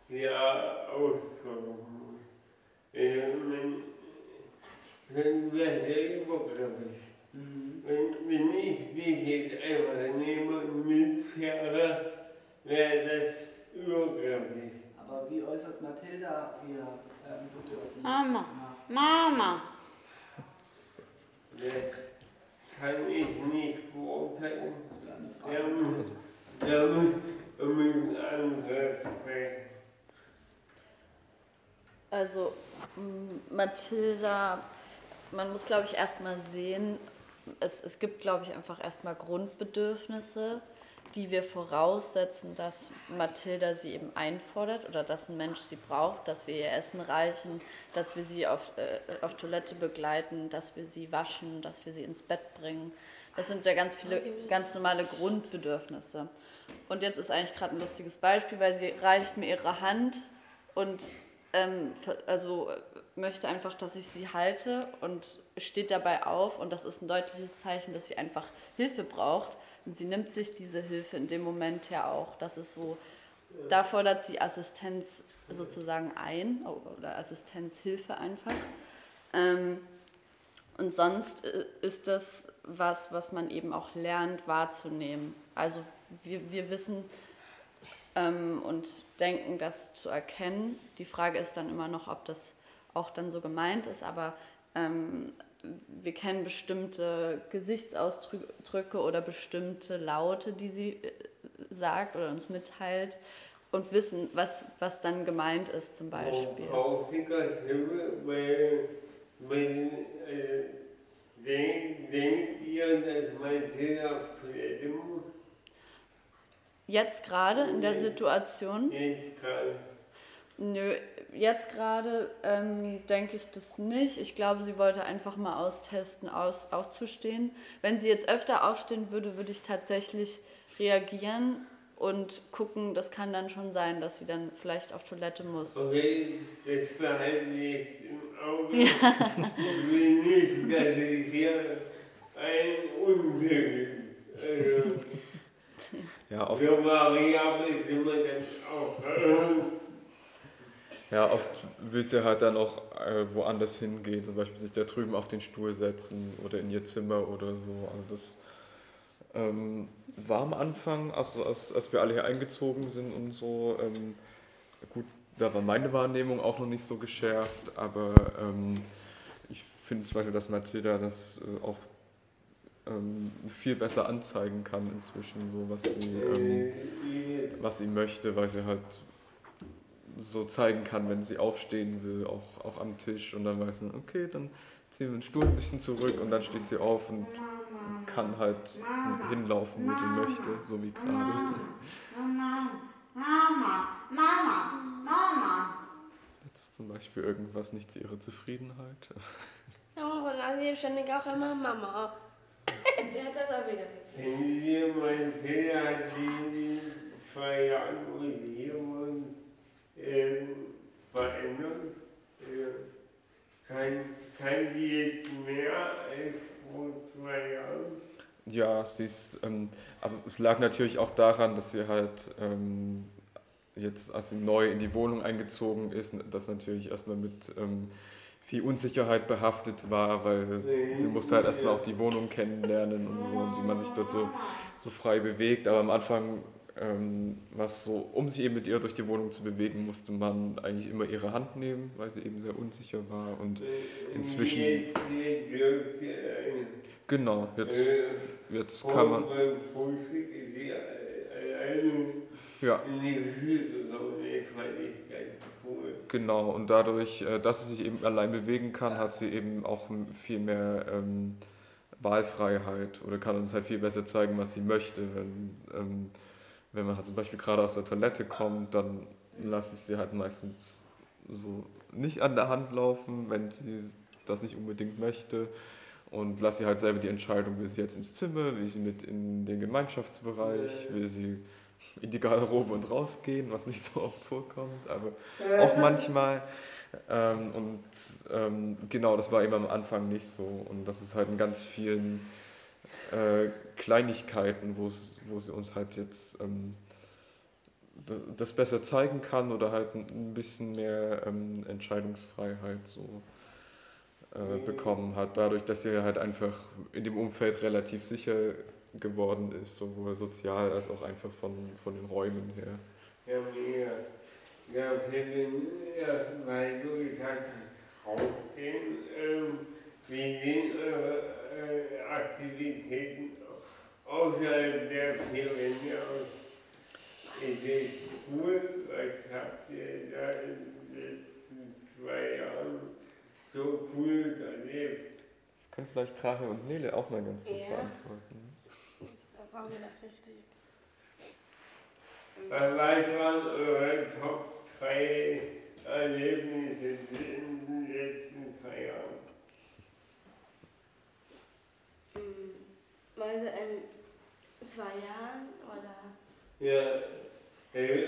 sehr ausdrücken muss. Also man, dann wäre sehr übergriffig. Mhm. Wenn, wenn ich dich jetzt einfach nehme und mitfahre, wäre das übergriffig. Aber wie äußert Mathilda ihr ähm, Bedürfnis? Mama. Mama. Das kann ich nicht beurteilen. Das wäre eine Frage. müssen, da müssen, andere sprechen. Also Mathilda, man muss glaube ich erstmal sehen, es, es gibt glaube ich einfach erstmal Grundbedürfnisse, die wir voraussetzen, dass Mathilda sie eben einfordert oder dass ein Mensch sie braucht, dass wir ihr Essen reichen, dass wir sie auf, äh, auf Toilette begleiten, dass wir sie waschen, dass wir sie ins Bett bringen. Das sind ja ganz viele ganz normale Grundbedürfnisse. Und jetzt ist eigentlich gerade ein lustiges Beispiel, weil sie reicht mir ihre Hand und ähm, also möchte einfach, dass ich sie halte und steht dabei auf und das ist ein deutliches Zeichen, dass sie einfach Hilfe braucht und sie nimmt sich diese Hilfe in dem Moment ja auch. Das ist so, da fordert sie Assistenz sozusagen ein oder Assistenzhilfe einfach. Ähm, und sonst äh, ist das was, was man eben auch lernt wahrzunehmen. Also wir, wir wissen ähm, und denken, das zu erkennen. Die Frage ist dann immer noch, ob das auch dann so gemeint ist, aber ähm, wir kennen bestimmte Gesichtsausdrücke oder bestimmte Laute, die sie äh, sagt oder uns mitteilt und wissen, was, was dann gemeint ist zum Beispiel. Äh? Jetzt gerade in der Situation, Jetzt gerade. Nö, jetzt gerade ähm, denke ich das nicht. Ich glaube, sie wollte einfach mal austesten, aus, aufzustehen. Wenn sie jetzt öfter aufstehen würde, würde ich tatsächlich reagieren und gucken, das kann dann schon sein, dass sie dann vielleicht auf Toilette muss. Okay, das behalten wir jetzt im Auge. Ich will nicht, dass ich hier ein Unglück. Also, Ja, für Maria sind wir dann auch. Ja, oft will sie halt dann auch äh, woanders hingehen, zum Beispiel sich da drüben auf den Stuhl setzen oder in ihr Zimmer oder so. Also das ähm, war am Anfang, also als, als wir alle hier eingezogen sind und so, ähm, gut, da war meine Wahrnehmung auch noch nicht so geschärft, aber ähm, ich finde zum Beispiel, dass Mathilda das äh, auch ähm, viel besser anzeigen kann inzwischen, so was sie, ähm, äh, was sie möchte, weil sie halt so zeigen kann, wenn sie aufstehen will, auch, auch am Tisch und dann weiß man, okay, dann ziehen wir den Stuhl ein bisschen zurück und dann steht sie auf und kann halt hinlaufen, wie sie möchte, so wie gerade. Mama, Mama, Mama, Mama. Jetzt ist zum Beispiel irgendwas nicht zu ihrer Zufriedenheit. Ja, und Asi ständig auch immer Mama. Der hat das auch wieder. Kennen Sie mein Fehler hat sie den zwei Jahren, wo sie hier wohnt, ähm, verändert? Äh, kann sie jetzt mehr als vor zwei Jahren? Ja, sie ist, ähm, also es lag natürlich auch daran, dass sie halt ähm, jetzt, als sie neu in die Wohnung eingezogen ist, das natürlich erstmal mit ähm, viel Unsicherheit behaftet war, weil sie musste halt erstmal auch die Wohnung kennenlernen und so und wie man sich dort so, so frei bewegt. Aber am Anfang ähm, war es so, um sich eben mit ihr durch die Wohnung zu bewegen, musste man eigentlich immer ihre Hand nehmen, weil sie eben sehr unsicher war und Inzwischen- sie alleine. genau, jetzt, Äh, jetzt kann man, alleine ja. Genau, und dadurch, äh, dass sie sich eben allein bewegen kann, hat sie eben auch viel mehr ähm, Wahlfreiheit oder kann uns halt viel besser zeigen, was sie möchte. Wenn, ähm, wenn man halt zum Beispiel gerade aus der Toilette kommt, dann lasse ich sie halt meistens so nicht an der Hand laufen, wenn sie das nicht unbedingt möchte. Und lasse sie halt selber die Entscheidung, will sie jetzt ins Zimmer, will sie mit in den Gemeinschaftsbereich, will sie in die Garderobe und rausgehen, was nicht so oft vorkommt, aber auch manchmal. Ähm, und ähm, genau, das war eben am Anfang nicht so. Und das ist halt in ganz vielen äh, Kleinigkeiten, wo sie uns halt jetzt ähm, das, besser zeigen kann oder halt ein- bisschen mehr ähm, Entscheidungsfreiheit so äh, bekommen hat, dadurch, dass sie halt einfach in dem Umfeld relativ sicher geworden ist, sowohl sozial als auch einfach von, von den Räumen her. Ja, mega. Ja, ja, weil du gesagt hast, rausgehen, ähm, wie sehen eure äh, Aktivitäten außerhalb der vier Wände aus? Ist es cool? Was habt ihr da in den letzten zwei Jahren so Cooles erlebt? Das können vielleicht Trache und Nele auch mal ganz gut Ja. beantworten. Da waren wir da richtig. Was waren eure Top 3 Erlebnisse in den letzten zwei Jahren? Mm, Also in zwei Jahren oder? Ja, äh,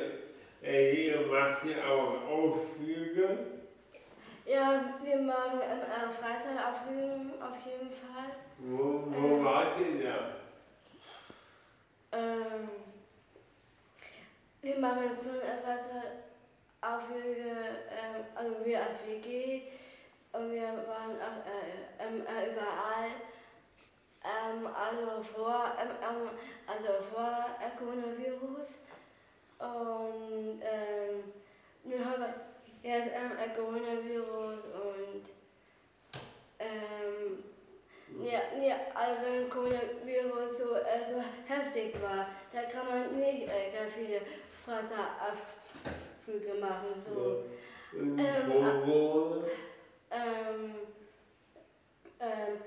äh, ihr macht ja auch Ausflüge. Ja, wir machen ähm, äh, Freizeitaufführungen auf jeden Fall. Wo, wo wart ihr da? Ähm, wir machen so eine Freizeitaufführungen, ähm, also wir als WG und wir waren auch äh, ähm, äh, überall. Ähm, also vor, ähm, ähm, also vor äh, Coronavirus und ähm, nun haben wir jetzt ähm, äh, Coronavirus und ähm, ja, ja, also wenn Coronavirus so, äh, so heftig war, da kann man nicht äh, ganz viele Freitagausflüge machen. So. Und Ähm, wo, wo? Ähm, ähm,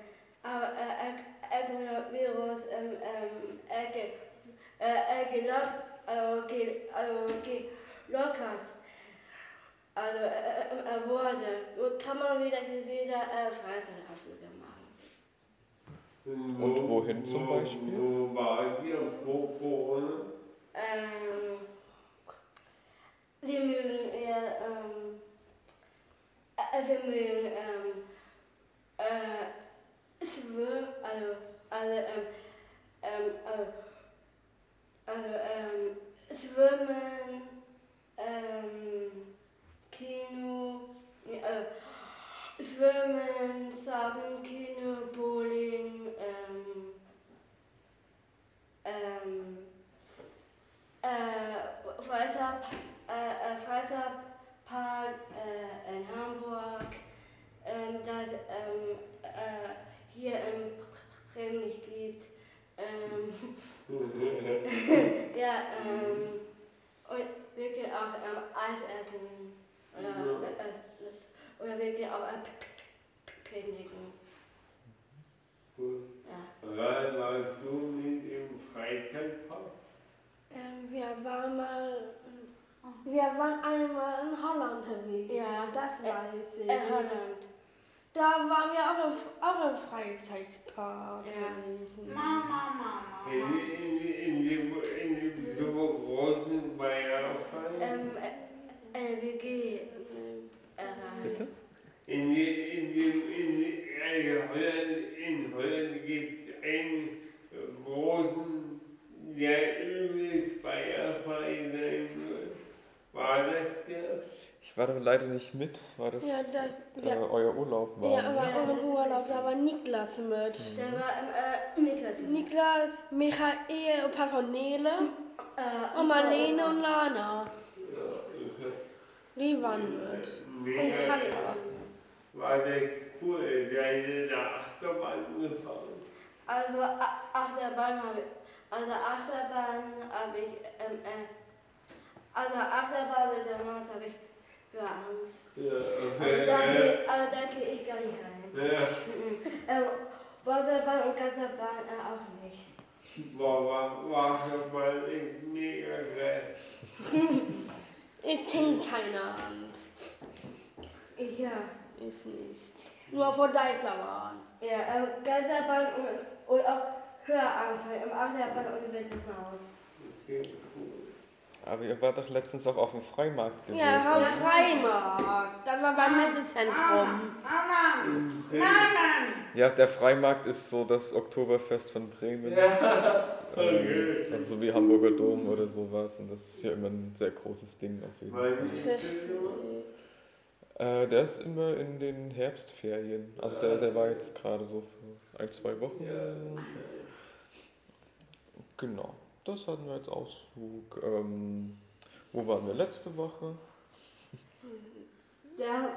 aber äh, Coronavirus ähm, ähm, äh, ge, gelock, ge, gelockert. Also äh, äh, äh, wurde. Nun kann man wieder, wieder äh, machen. Und wohin zum Beispiel? Wo wart ihr Corona? Ähm, wir mögen eher, ähm, äh, wir mögen, ähm, äh, schwimmen, also, also, ähm, ähm, also, also, ähm, schwimmen, ähm, Kino, nee, also, schwimmen, sagen, Kino, Bowling, ähm, ähm, äh, Freizeitpark, äh, äh, Freizeitpark äh, in Hamburg, ähm, das ähm, äh, hier in Bremen nicht gibt. Ähm, [LAUGHS] ja, ähm, und wir können auch ähm, Eis essen. Oder, äh, äh, das- oder wir können auch äh, picknicken. Cool. Ja. Wann warst du mit im Freizeitpark? Ähm, wir waren mal. Wir waren einmal in Holland unterwegs. Ja, das äh, weiß ich. In Holland. Da waren wir auch im, auch im Freizeitpark Ja. gewesen. Mama, Mama. In, in, in, dem, in dem so großen Bayerfall? Ähm, äh, äh, WG. Äh, Bitte? in, die, in, dem, in, die, also Holland, in Holland gibt es einen großen, der übelst Bayerfrei sein wird. War das der? Da leider nicht mit. War das Ja, da, äh, ja, euer Urlaub? War, ja, ne? aber auch im Urlaub, da war Niklas mit. Der war im äh, Niklas. Niklas, Michael, ein paar von Nele Äh, und Marlene und Lana. Ja, Die waren mit. Und Katja. War das cool, seid ihr da Achterbahn gefahren? Also Achterbahn habe ich, also Achterbahn habe ich, ähm, äh, also Achterbahn mit der Maus habe ich für Angst. Ja, Also da okay. gehe, also da gehe ich gar nicht rein. Ja, Mhm. Ähm, Wasserbahn und Gasserbahn äh, auch nicht. boah, war, Wasserbahn ist mega geil. [LAUGHS] Ich kenne keine Angst. Ich ja. Ist nicht. Nur vor Deisterbahn. Ja, ähm, Gasserbahn und, und auch höher anfangen, im Achterbahn und mit dem Haus. Okay. Aber ihr wart doch letztens auch auf dem Freimarkt gewesen. Ja, Haus Freimarkt. Dann war beim Messezentrum. Ja, der Freimarkt ist so das Oktoberfest von Bremen. Okay. Also so wie Hamburger Dom oder sowas. Und das ist ja immer ein sehr großes Ding auf jeden Fall. Äh, der ist immer in den Herbstferien. Also der, der war jetzt gerade so für ein, zwei Wochen. Genau, das hatten wir als Ausflug. Ähm, wo waren wir letzte Woche? Da,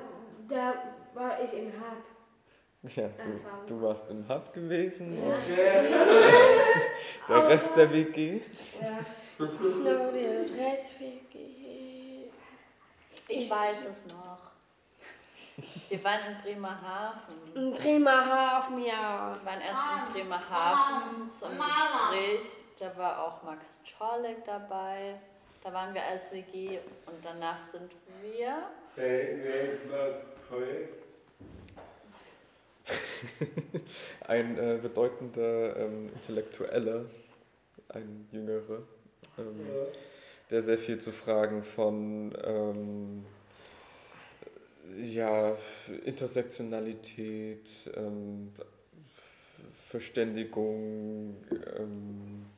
da war ich im Hub. Ja, du, du warst im Hub gewesen. Ja. Und [LAUGHS] der Rest der WG. Ja. No, der Restweg. Ich weiß es noch. Wir waren in Bremerhaven. In Bremerhaven, ja. Wir waren erst in Bremerhaven zum Gespräch. Da war auch Max Czorlek dabei. Da waren wir als WG und danach sind wir. [LAUGHS] Ein äh, bedeutender ähm, Intellektueller, ein Jüngerer, ähm, der sehr viel zu Fragen von ähm, ja, Intersektionalität, ähm, Verständigung, ähm, äh,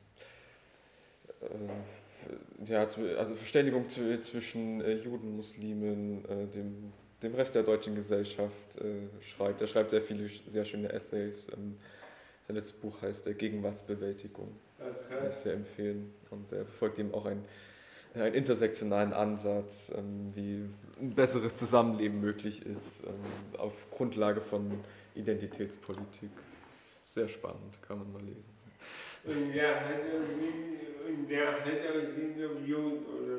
ja, zw- also Verständigung zw- zwischen äh, Juden, Muslimen, äh, dem, dem Rest der deutschen Gesellschaft äh, schreibt. Er schreibt sehr viele sehr schöne Essays. Ähm, sein letztes Buch heißt äh, Gegenwartsbewältigung. Kann ich sehr empfehlen. Und er verfolgt eben auch einen, einen intersektionalen Ansatz, ähm, wie ein besseres Zusammenleben möglich ist, ähm, auf Grundlage von Identitätspolitik. Sehr spannend, kann man mal lesen. Und der hat euch, und der hat euch interviewt, oder?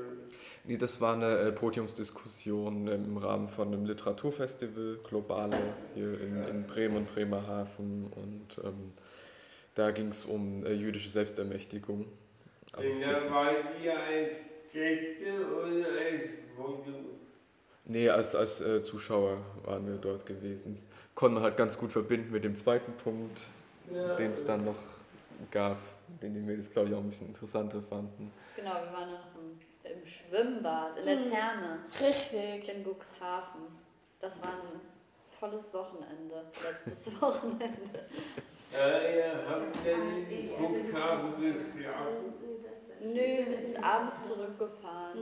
Nee, das war eine äh, Podiumsdiskussion im Rahmen von einem Literaturfestival, Globale, hier in, in Bremen und Bremerhaven. Und ähm, da ging es um äh, jüdische Selbstermächtigung. Also da wart ihr als Gäste oder als Podium? nee, als, als äh, Zuschauer waren wir dort gewesen. Das konnte man halt ganz gut verbinden mit dem zweiten Punkt, Ja. den es dann noch gab, den wir das, glaube ich, auch ein bisschen interessanter fanden. Genau, wir waren noch im, im Schwimmbad, in der Mhm. Therme Richtig. in Cuxhaven. Das war ein volles Wochenende, letztes [LAUGHS] Wochenende. Ja, ihr habt ja die Cuxhaven geschlafen. Nö, wir sind abends zurückgefahren.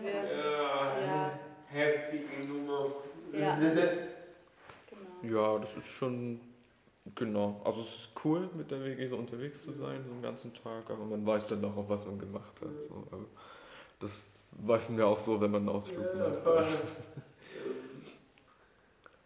Wir, Ja, ja, heftige Nummer. Ja. [LAUGHS] genau. Ja, das ist schon, genau. Also es ist cool, mit der WG so unterwegs zu sein, so einen ganzen Tag, aber man weiß dann auch, was man gemacht hat. So. Aber das weiß man ja auch so, wenn man einen Ausflug Ja, macht. voll.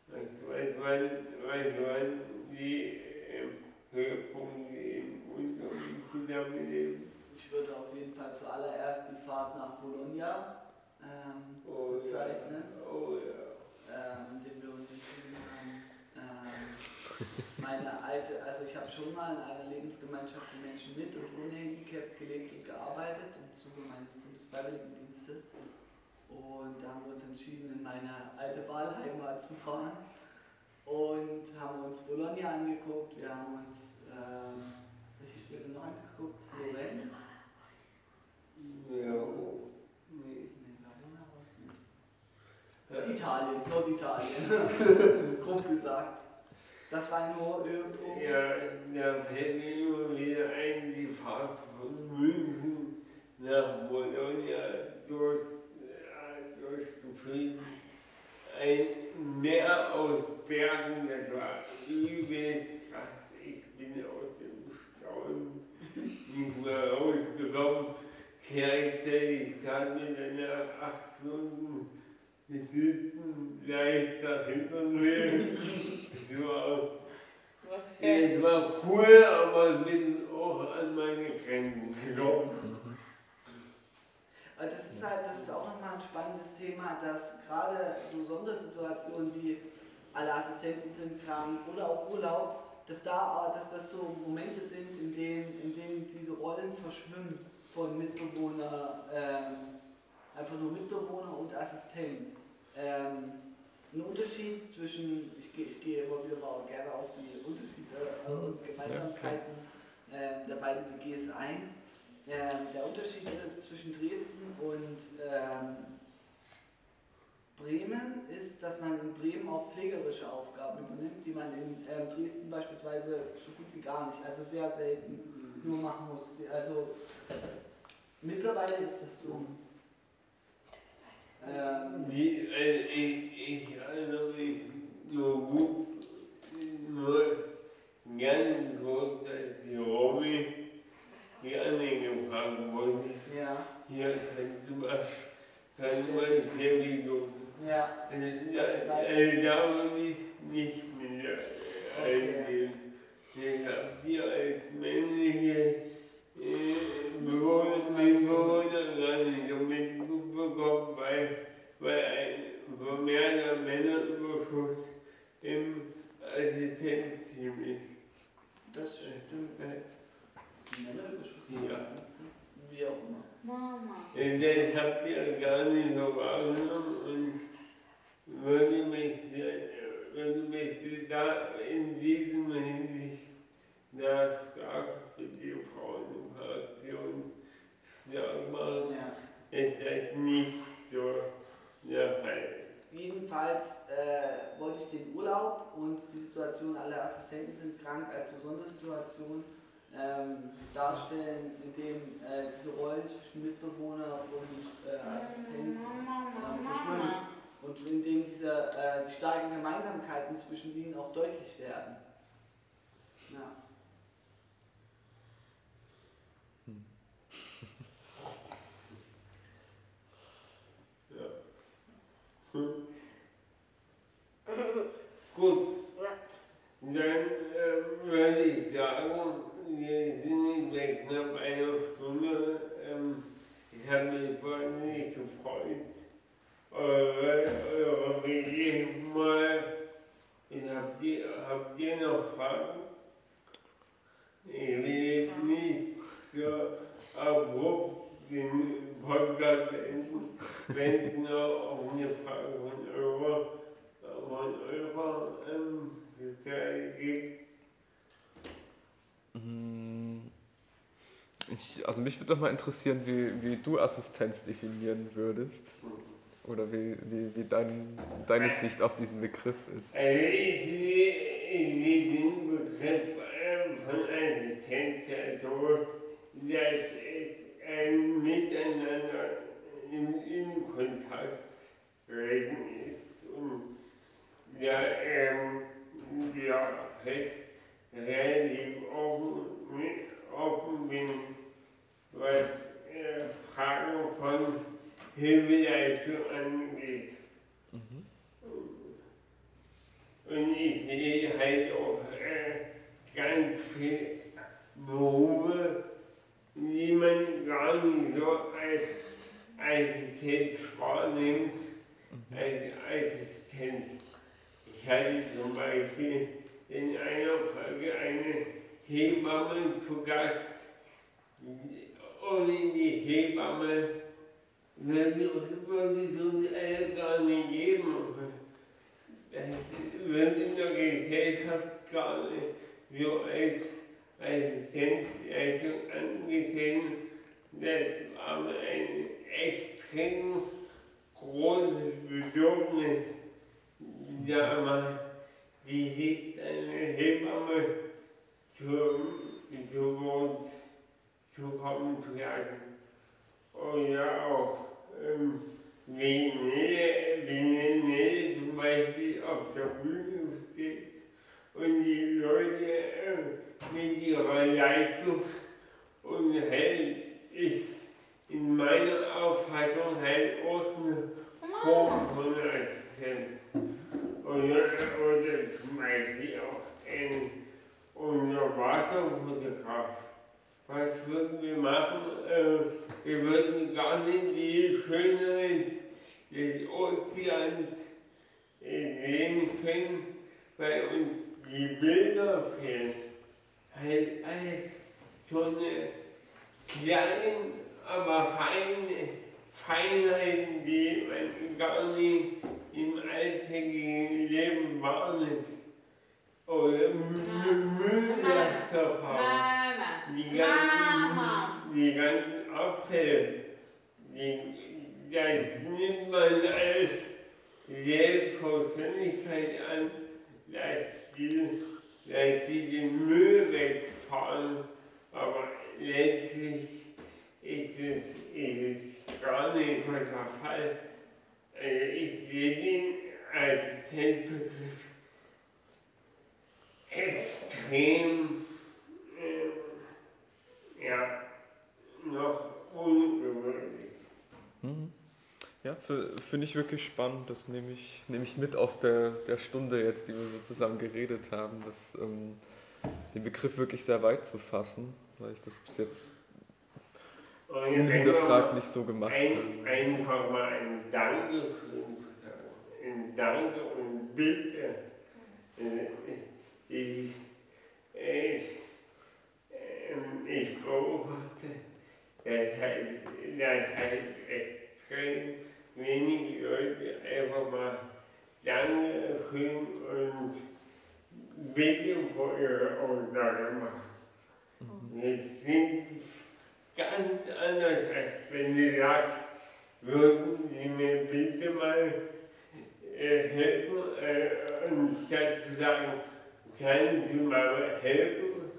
Wann, weißt du, wann die ähm, Höhepunkte in unserem Zusammenleben Ich würde auf jeden Fall zuallererst die Fahrt nach Bologna ähm, Oh, ja. bezeichnen, Oh ja. ähm, indem wir uns entschieden haben, ähm, meine alte, also ich habe schon mal in einer Lebensgemeinschaft für Menschen mit und ohne Handicap gelebt und gearbeitet im Zuge meines Bundesfreiwilligendienstes. Und da haben wir uns entschieden, in meine alte Wahlheimat zu fahren und haben uns Bologna angeguckt. Wir haben uns, ähm, welche Städte noch angeguckt? Florenz. Ja. Nee. Nee, Verona war's nicht. Italien, Norditalien. [LAUGHS] Grob gesagt. Das war nur irgendwo. Ja, da fällt mir nur wieder ein, die Fahrt von München nach Bologna durch, durchgeführt. Ein Meer aus Bergen, das war übelst krass. Ich bin aus dem Staunen nicht mehr rausgekommen. Gleichzeitig stand mir dann nach acht Stunden sitzen leichter hinter mir. Das war es war cool, aber bin auch an meine Grenzen gekommen. Also das ist halt, das ist auch nochmal ein spannendes Thema, dass gerade so Sondersituationen wie alle Assistenten sind krank oder auch Urlaub, dass da, dass das so Momente sind, in denen, in denen diese Rollen verschwimmen von Mitbewohner, ähm, einfach nur Mitbewohner und Assistent. Ähm, ein Unterschied zwischen, ich, gehe- ich gehe immer wieder mal gerne auf die Unterschiede äh, und Gemeinsamkeiten ähm, der beiden WGs ein. Ähm, der Unterschied äh, zwischen Dresden und ähm, Bremen ist, dass man in Bremen auch pflegerische Aufgaben übernimmt, die man in ähm, Dresden beispielsweise so gut wie gar nicht, also sehr selten nur machen muss. Also mittlerweile ist das so. Bewohner, Mitbewohner gar nicht so mitbekommen, weil, weil ein vermehrter Männerüberschuss im Assistenzteam ist. das stimmt. Äh, Die Männerüberschuss. Ja. Wie auch immer. Mama. äh, Das habt ihr gar nicht so wahrgenommen und würde mich, äh, würde mich da in diesem Hinsicht da stark für die Frauenfraktion stark machen. Ja. ist das nicht so der Fall. Jedenfalls äh, wollte ich den Urlaub und die Situation, alle Assistenten sind krank, als so Sondersituation ähm, darstellen, indem äh, diese Rollen zwischen Mitbewohner und äh, Assistent verschwimmen und indem diese, äh, die starken Gemeinsamkeiten zwischen ihnen auch deutlich werden. Ja. Ja. Hm. [LAUGHS] Gut, dann äh, würde ich sagen, wir sind jetzt bei knapp einer Stunde. Ähm, ich habe mich wahnsinnig gefreut, eure, eure WG mal. Ich habt, ihr, habt ihr noch Fragen? Ich will nicht so abrupt den Podcast beenden, wenn es noch auch eine Frage von eurer, von eurer ähm, Sozial gibt. Mm, Ich, also mich würde doch mal interessieren, wie, wie du Assistenz definieren würdest. Oder wie, wie, wie dein, deine Sicht auf diesen Begriff ist. Also ich sehe den Begriff ähm, von Assistenz ja so, dass es ein Miteinander in, Kontakt treten ist und ja, ähm, ja, fest relativ offen, offen bin, was äh, Fragen von Hilfeleistung angeht. Und ich sehe halt auch äh, ganz viele Berufe, die man gar nicht so als Assistent wahrnimmt, als Assistent. Ich hatte zum Beispiel in einer Folge eine Hebamme zu Gast. Ohne die Hebamme würde würde es uns alle gar nicht geben. Das wird in der Gesellschaft gar nicht so als Assistenzleistung angesehen. Das war ein extrem großes Bedürfnis, da mal die Sicht einer Hebamme zu, zu uns zu lassen. Und ja auch ähm, wie Nähe, wie Nähe zum Beispiel auf der Bühne steht und die Leute äh, mit ihrer Leistung und hält, ist in meiner Auffassung halt auch eine Form von Assistenz. Oder, oder zum Beispiel auch ein Unterwasserfotograf. Was würden wir machen? Äh, wir würden gar nicht die Schönheit des Ozeans sehen können, weil uns die Bilder fehlen. Halt alles so eine kleine, aber feine Feinheiten, die man gar nicht im alltäglichen Leben wahrnimmt. Oder haben. Mama. Die ganzen, Mama. die ganzen Abfälle, die, das nimmt man als Selbstverständlichkeit an, dass die, dass die den Müll wegfahren, aber letztlich ist es, ist es gar nicht so der Fall. Also ich sehe den Assistenzbegriff extrem, äh, ja, noch ungewöhnlich. Mhm. Ja, finde ich wirklich spannend. Das nehme ich, nehme ich mit aus der, der Stunde jetzt, die wir so zusammen geredet haben, das, ähm, den Begriff wirklich sehr weit zu fassen, weil ich das bis jetzt unhinterfragt nicht so gemacht ein, habe. einfach mal ein Danke für ihn zu sagen. Ein Danke und Bitte. Äh, Ich, ich, ähm, ich beobachte, dass halt, dass halt extrem wenige Leute einfach mal Danke schön und Ihrer Aussage machen. Das sind ganz anders, als wenn du sagst, würden Sie mir bitte mal äh, helfen, äh, anstatt zu sagen, können Sie mal helfen,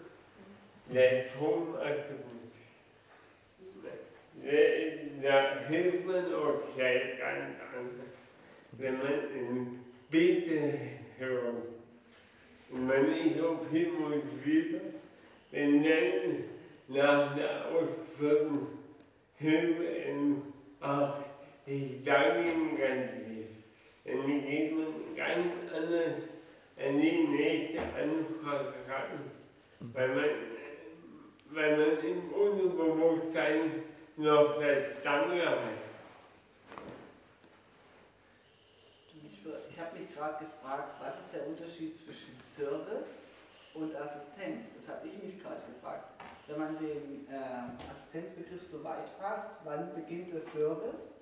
der Tonatomist. Da hilft man auch gleich ganz anders, wenn man in Bitte hört. Und man ist auch viel motivierter, wenn dann nach der ausgeführten Hilfe in, ach, ich danke Ihnen ganz lieb. Dann geht man ganz anders an die nächste Anfrage ran, weil man, weil man im Unterbewusstsein noch das Danke hat. Ich, ich habe mich gerade gefragt, was ist der Unterschied zwischen Service und Assistenz? Das habe ich mich gerade gefragt. Wenn man den äh, Assistenzbegriff so weit fasst, wann beginnt der Service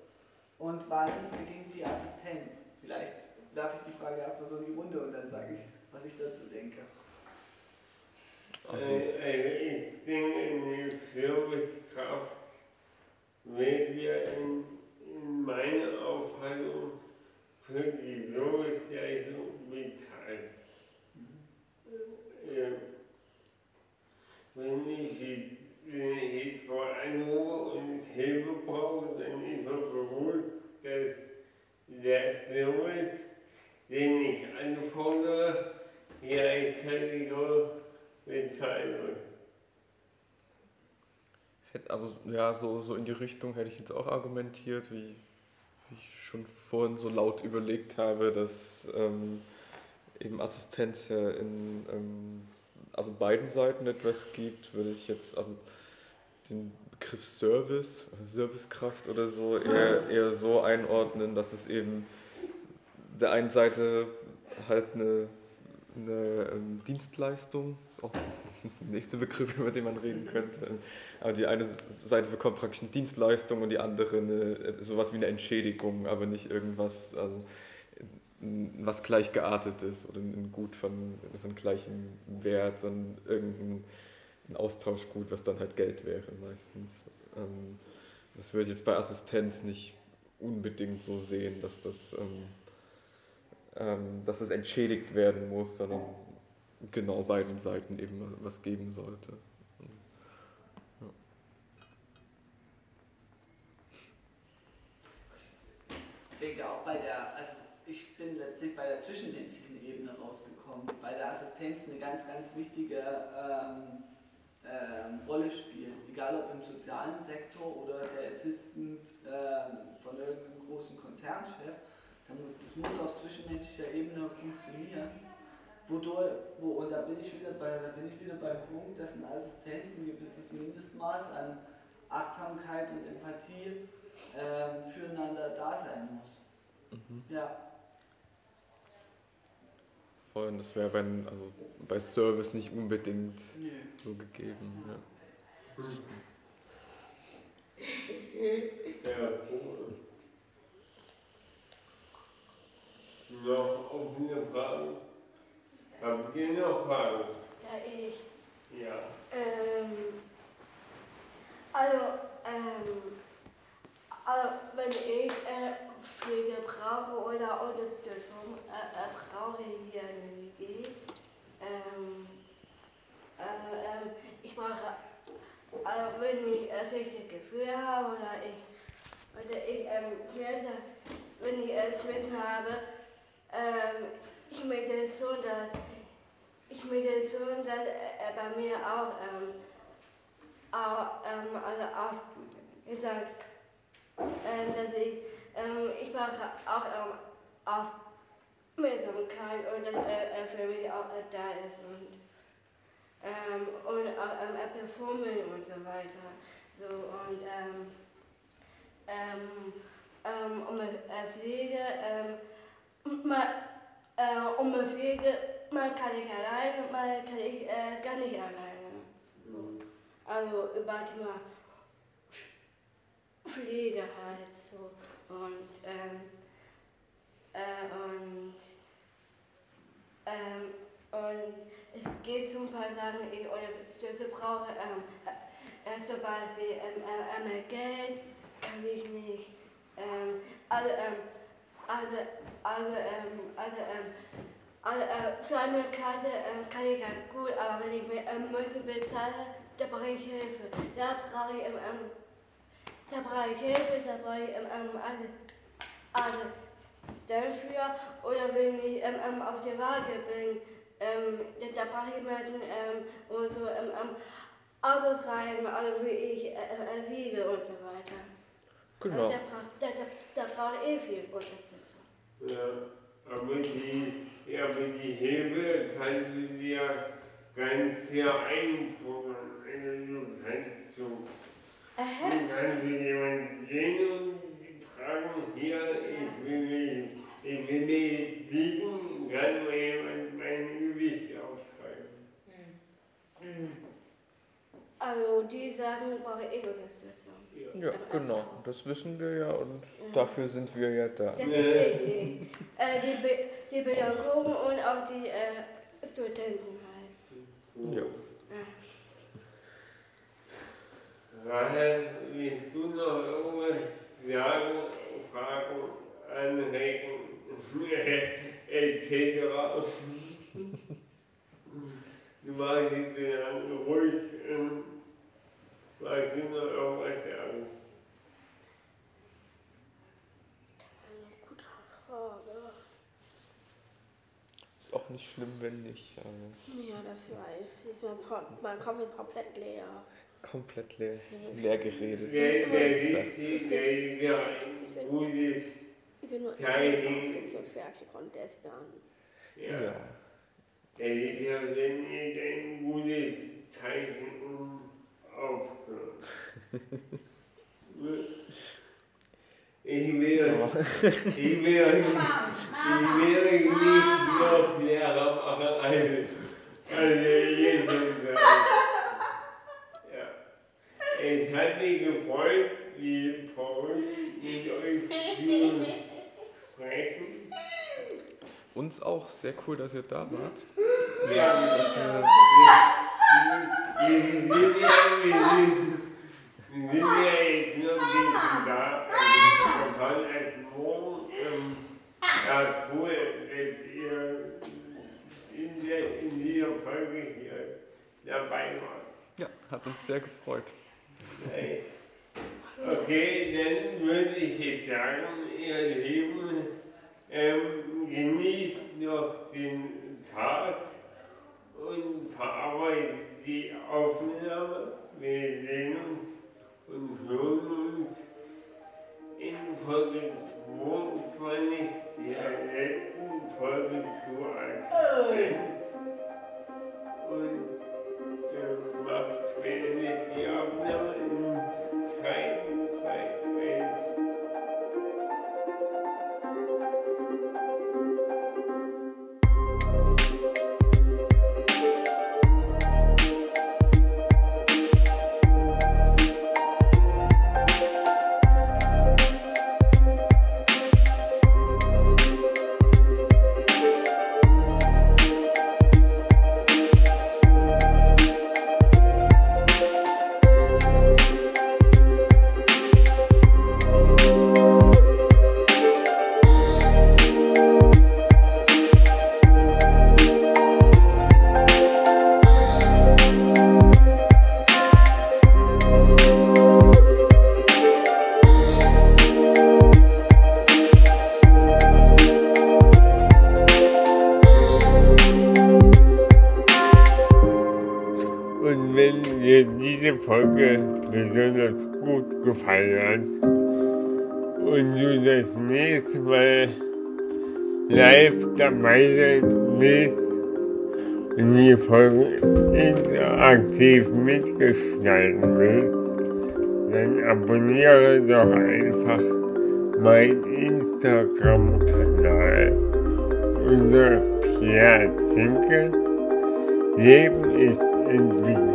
und wann beginnt die Assistenz? Vielleicht darf ich die Frage erstmal so in die Runde und dann sage ich, was ich dazu denke. Also- ich denke, eine Servicekraft wird ja in, in meiner Auffassung für die Serviceleistung bezahlt. Wenn ich, jetzt- vor anrufe und Hilfe brauche, dann ist mir bewusst, dass der Service, den ich anfordere, gleichzeitig auch bezahlt wird. Also ja, so, so in die Richtung hätte ich jetzt auch argumentiert, wie, wie ich schon vorhin so laut überlegt habe, dass ähm, eben Assistenz ja in ähm, also beiden Seiten etwas gibt, würde ich jetzt also den Begriff Service, Servicekraft oder so eher, eher so einordnen, dass es eben der einen Seite halt eine, eine ähm, Dienstleistung, ist auch [LAUGHS] der nächste Begriff, über den man reden könnte, aber die eine Seite bekommt praktisch eine Dienstleistung und die andere eine, sowas wie eine Entschädigung, aber nicht irgendwas, also was gleich geartet ist oder ein Gut von, von gleichem Wert, sondern irgendein ein Austauschgut, was dann halt Geld wäre meistens. Ähm, Das würde ich jetzt bei Assistenz nicht unbedingt so sehen, dass das, ähm, ähm, dass es entschädigt werden muss, sondern genau beiden Seiten eben was geben sollte. Ich denke auch bei der, also ich bin letztlich bei der zwischenmenschlichen Ebene rausgekommen, bei der Assistenz eine ganz, ganz wichtige ähm, ähm, Rolle spielt. Egal ob im sozialen Sektor oder der Assistant ähm, von irgendeinem großen Konzernchef, das muss auf zwischenmenschlicher Ebene funktionieren. Wodurch, wo, und da bin, ich wieder bei, da bin ich wieder beim Punkt, dass ein Assistent ein gewisses Mindestmaß an Achtsamkeit und Empathie ähm, füreinander da sein muss. Mhm. Ja. Vor allem, das wäre bei, also bei Service nicht unbedingt Nö. so gegeben. Ja. Ja. Noch offene Fragen? Habt ihr noch Fragen? Ja, ich. Ja. Ähm, also, ähm, also, wenn ich äh, Pflege brauche oder Unterstützung äh, äh, brauche hier in der WG, ähm, also, ähm, ich brauche, also wenn ich ein schlechtes Gefühl habe oder ich, oder Schmerzen, wenn ich äh, Schmerzen habe, ähm, ich möchte schon, dass ich möchte schon, dass er bei mir auch, ähm, auch ähm, also auch gesagt, ähm, dass ich, ähm, ich brauche auch ähm, Aufmerksamkeit und dass er, für mich auch äh, da ist und, ähm, und auch ähm, er performen und so weiter. So, und ähm, ähm, ähm, um äh, Pflege, ähm, mal, äh, um Pflege, mal kann ich alleine, mal kann ich äh, gar nicht alleine. So. Also über Thema Pflege halt so. Und, ähm, äh, und, ähm, und es gibt so ein paar Sachen, ich Unterstützung brauche. Ähm, äh, zum Beispiel ähm, äh, einmal Geld kann ich nicht. Ähm, also, ähm, also, also, ähm, also, ähm, also, äh, so eine Karte ähm, kann ich ganz gut, aber wenn ich mir ähm, Müssen bezahle, da brauche ich Hilfe. Da brauche ich, ähm, ähm, da brauche ich Hilfe, da brauche ich ähm, ähm, also, also dafür. Oder wenn ich ähm, ähm, auf der Waage bin, ähm, da, brauche ich jemanden, ähm, wo so ähm, ähm, ausschreiben, also wie ich äh, äh, wiege und so weiter. Genau. Also, da brauche da, da, da eh viel Unterstützung. Ja, aber die, ja, aber die Hilfe kannst du dir ganz sehr einfordern. Du kannst so, du kannst zu jemandem gehen und die fragen, hier, ich will mich, ich will mich jetzt wiegen, kann mir jemand mein Gewicht aufschreiben. Also die Sachen brauche ich eh Unterstützung. Ja, genau. Das wissen wir ja und dafür sind wir ja da. Das ist richtig. äh, die, Be die Pädagogen und auch die äh, Studenten halt. Ja. Rahel, willst du noch irgendwas sagen, fragen, anregen, etc.? Du warst jetzt so lange ruhig. ähm, Magst du noch irgendwas sagen? Eine gute Frage. Ist auch nicht schlimm, wenn nicht. Ja, das weiß ich. Mein, Pro- mein Kopf ist komplett leer. komplett leer, leer geredet. Der, der ja ein gutes, Ich bin nur immer fix und fertig und gestern. ja, Ja. der ist ja wenn ihr ein gutes Zeichen, um aufzuhören. Ich [LAUGHS] will, ich will euch Ich werde nicht noch Lehrer machen als, als jetzt sagen. Ja. Es hat mich gefreut, wie vorhin mit euch zu sprechen. Uns auch sehr cool, dass ihr da wart. Ja, Dass wir, wir sind ja, wir sind, wir sind ja jetzt noch ein bisschen da. Also, ja, cool, dass ihr in, der, in dieser Folge hier dabei wart. Ja, hat uns sehr gefreut. Okay, okay dann würde ich jetzt sagen, ihr Lieben, ähm, genießt noch den Tag und verarbeitet die Aufnahme. Wir sehen uns und hören uns. infolge Dialekten folgen zu als Fans und äh, macht mir die Aufnahme. Gefallen und du das nächste Mal live dabei sein willst und die Folge interaktiv mitgestalten willst, dann abonniere doch einfach meinen Instagram-Kanal unter Pierre Zinke. Leben ist Entwicklung.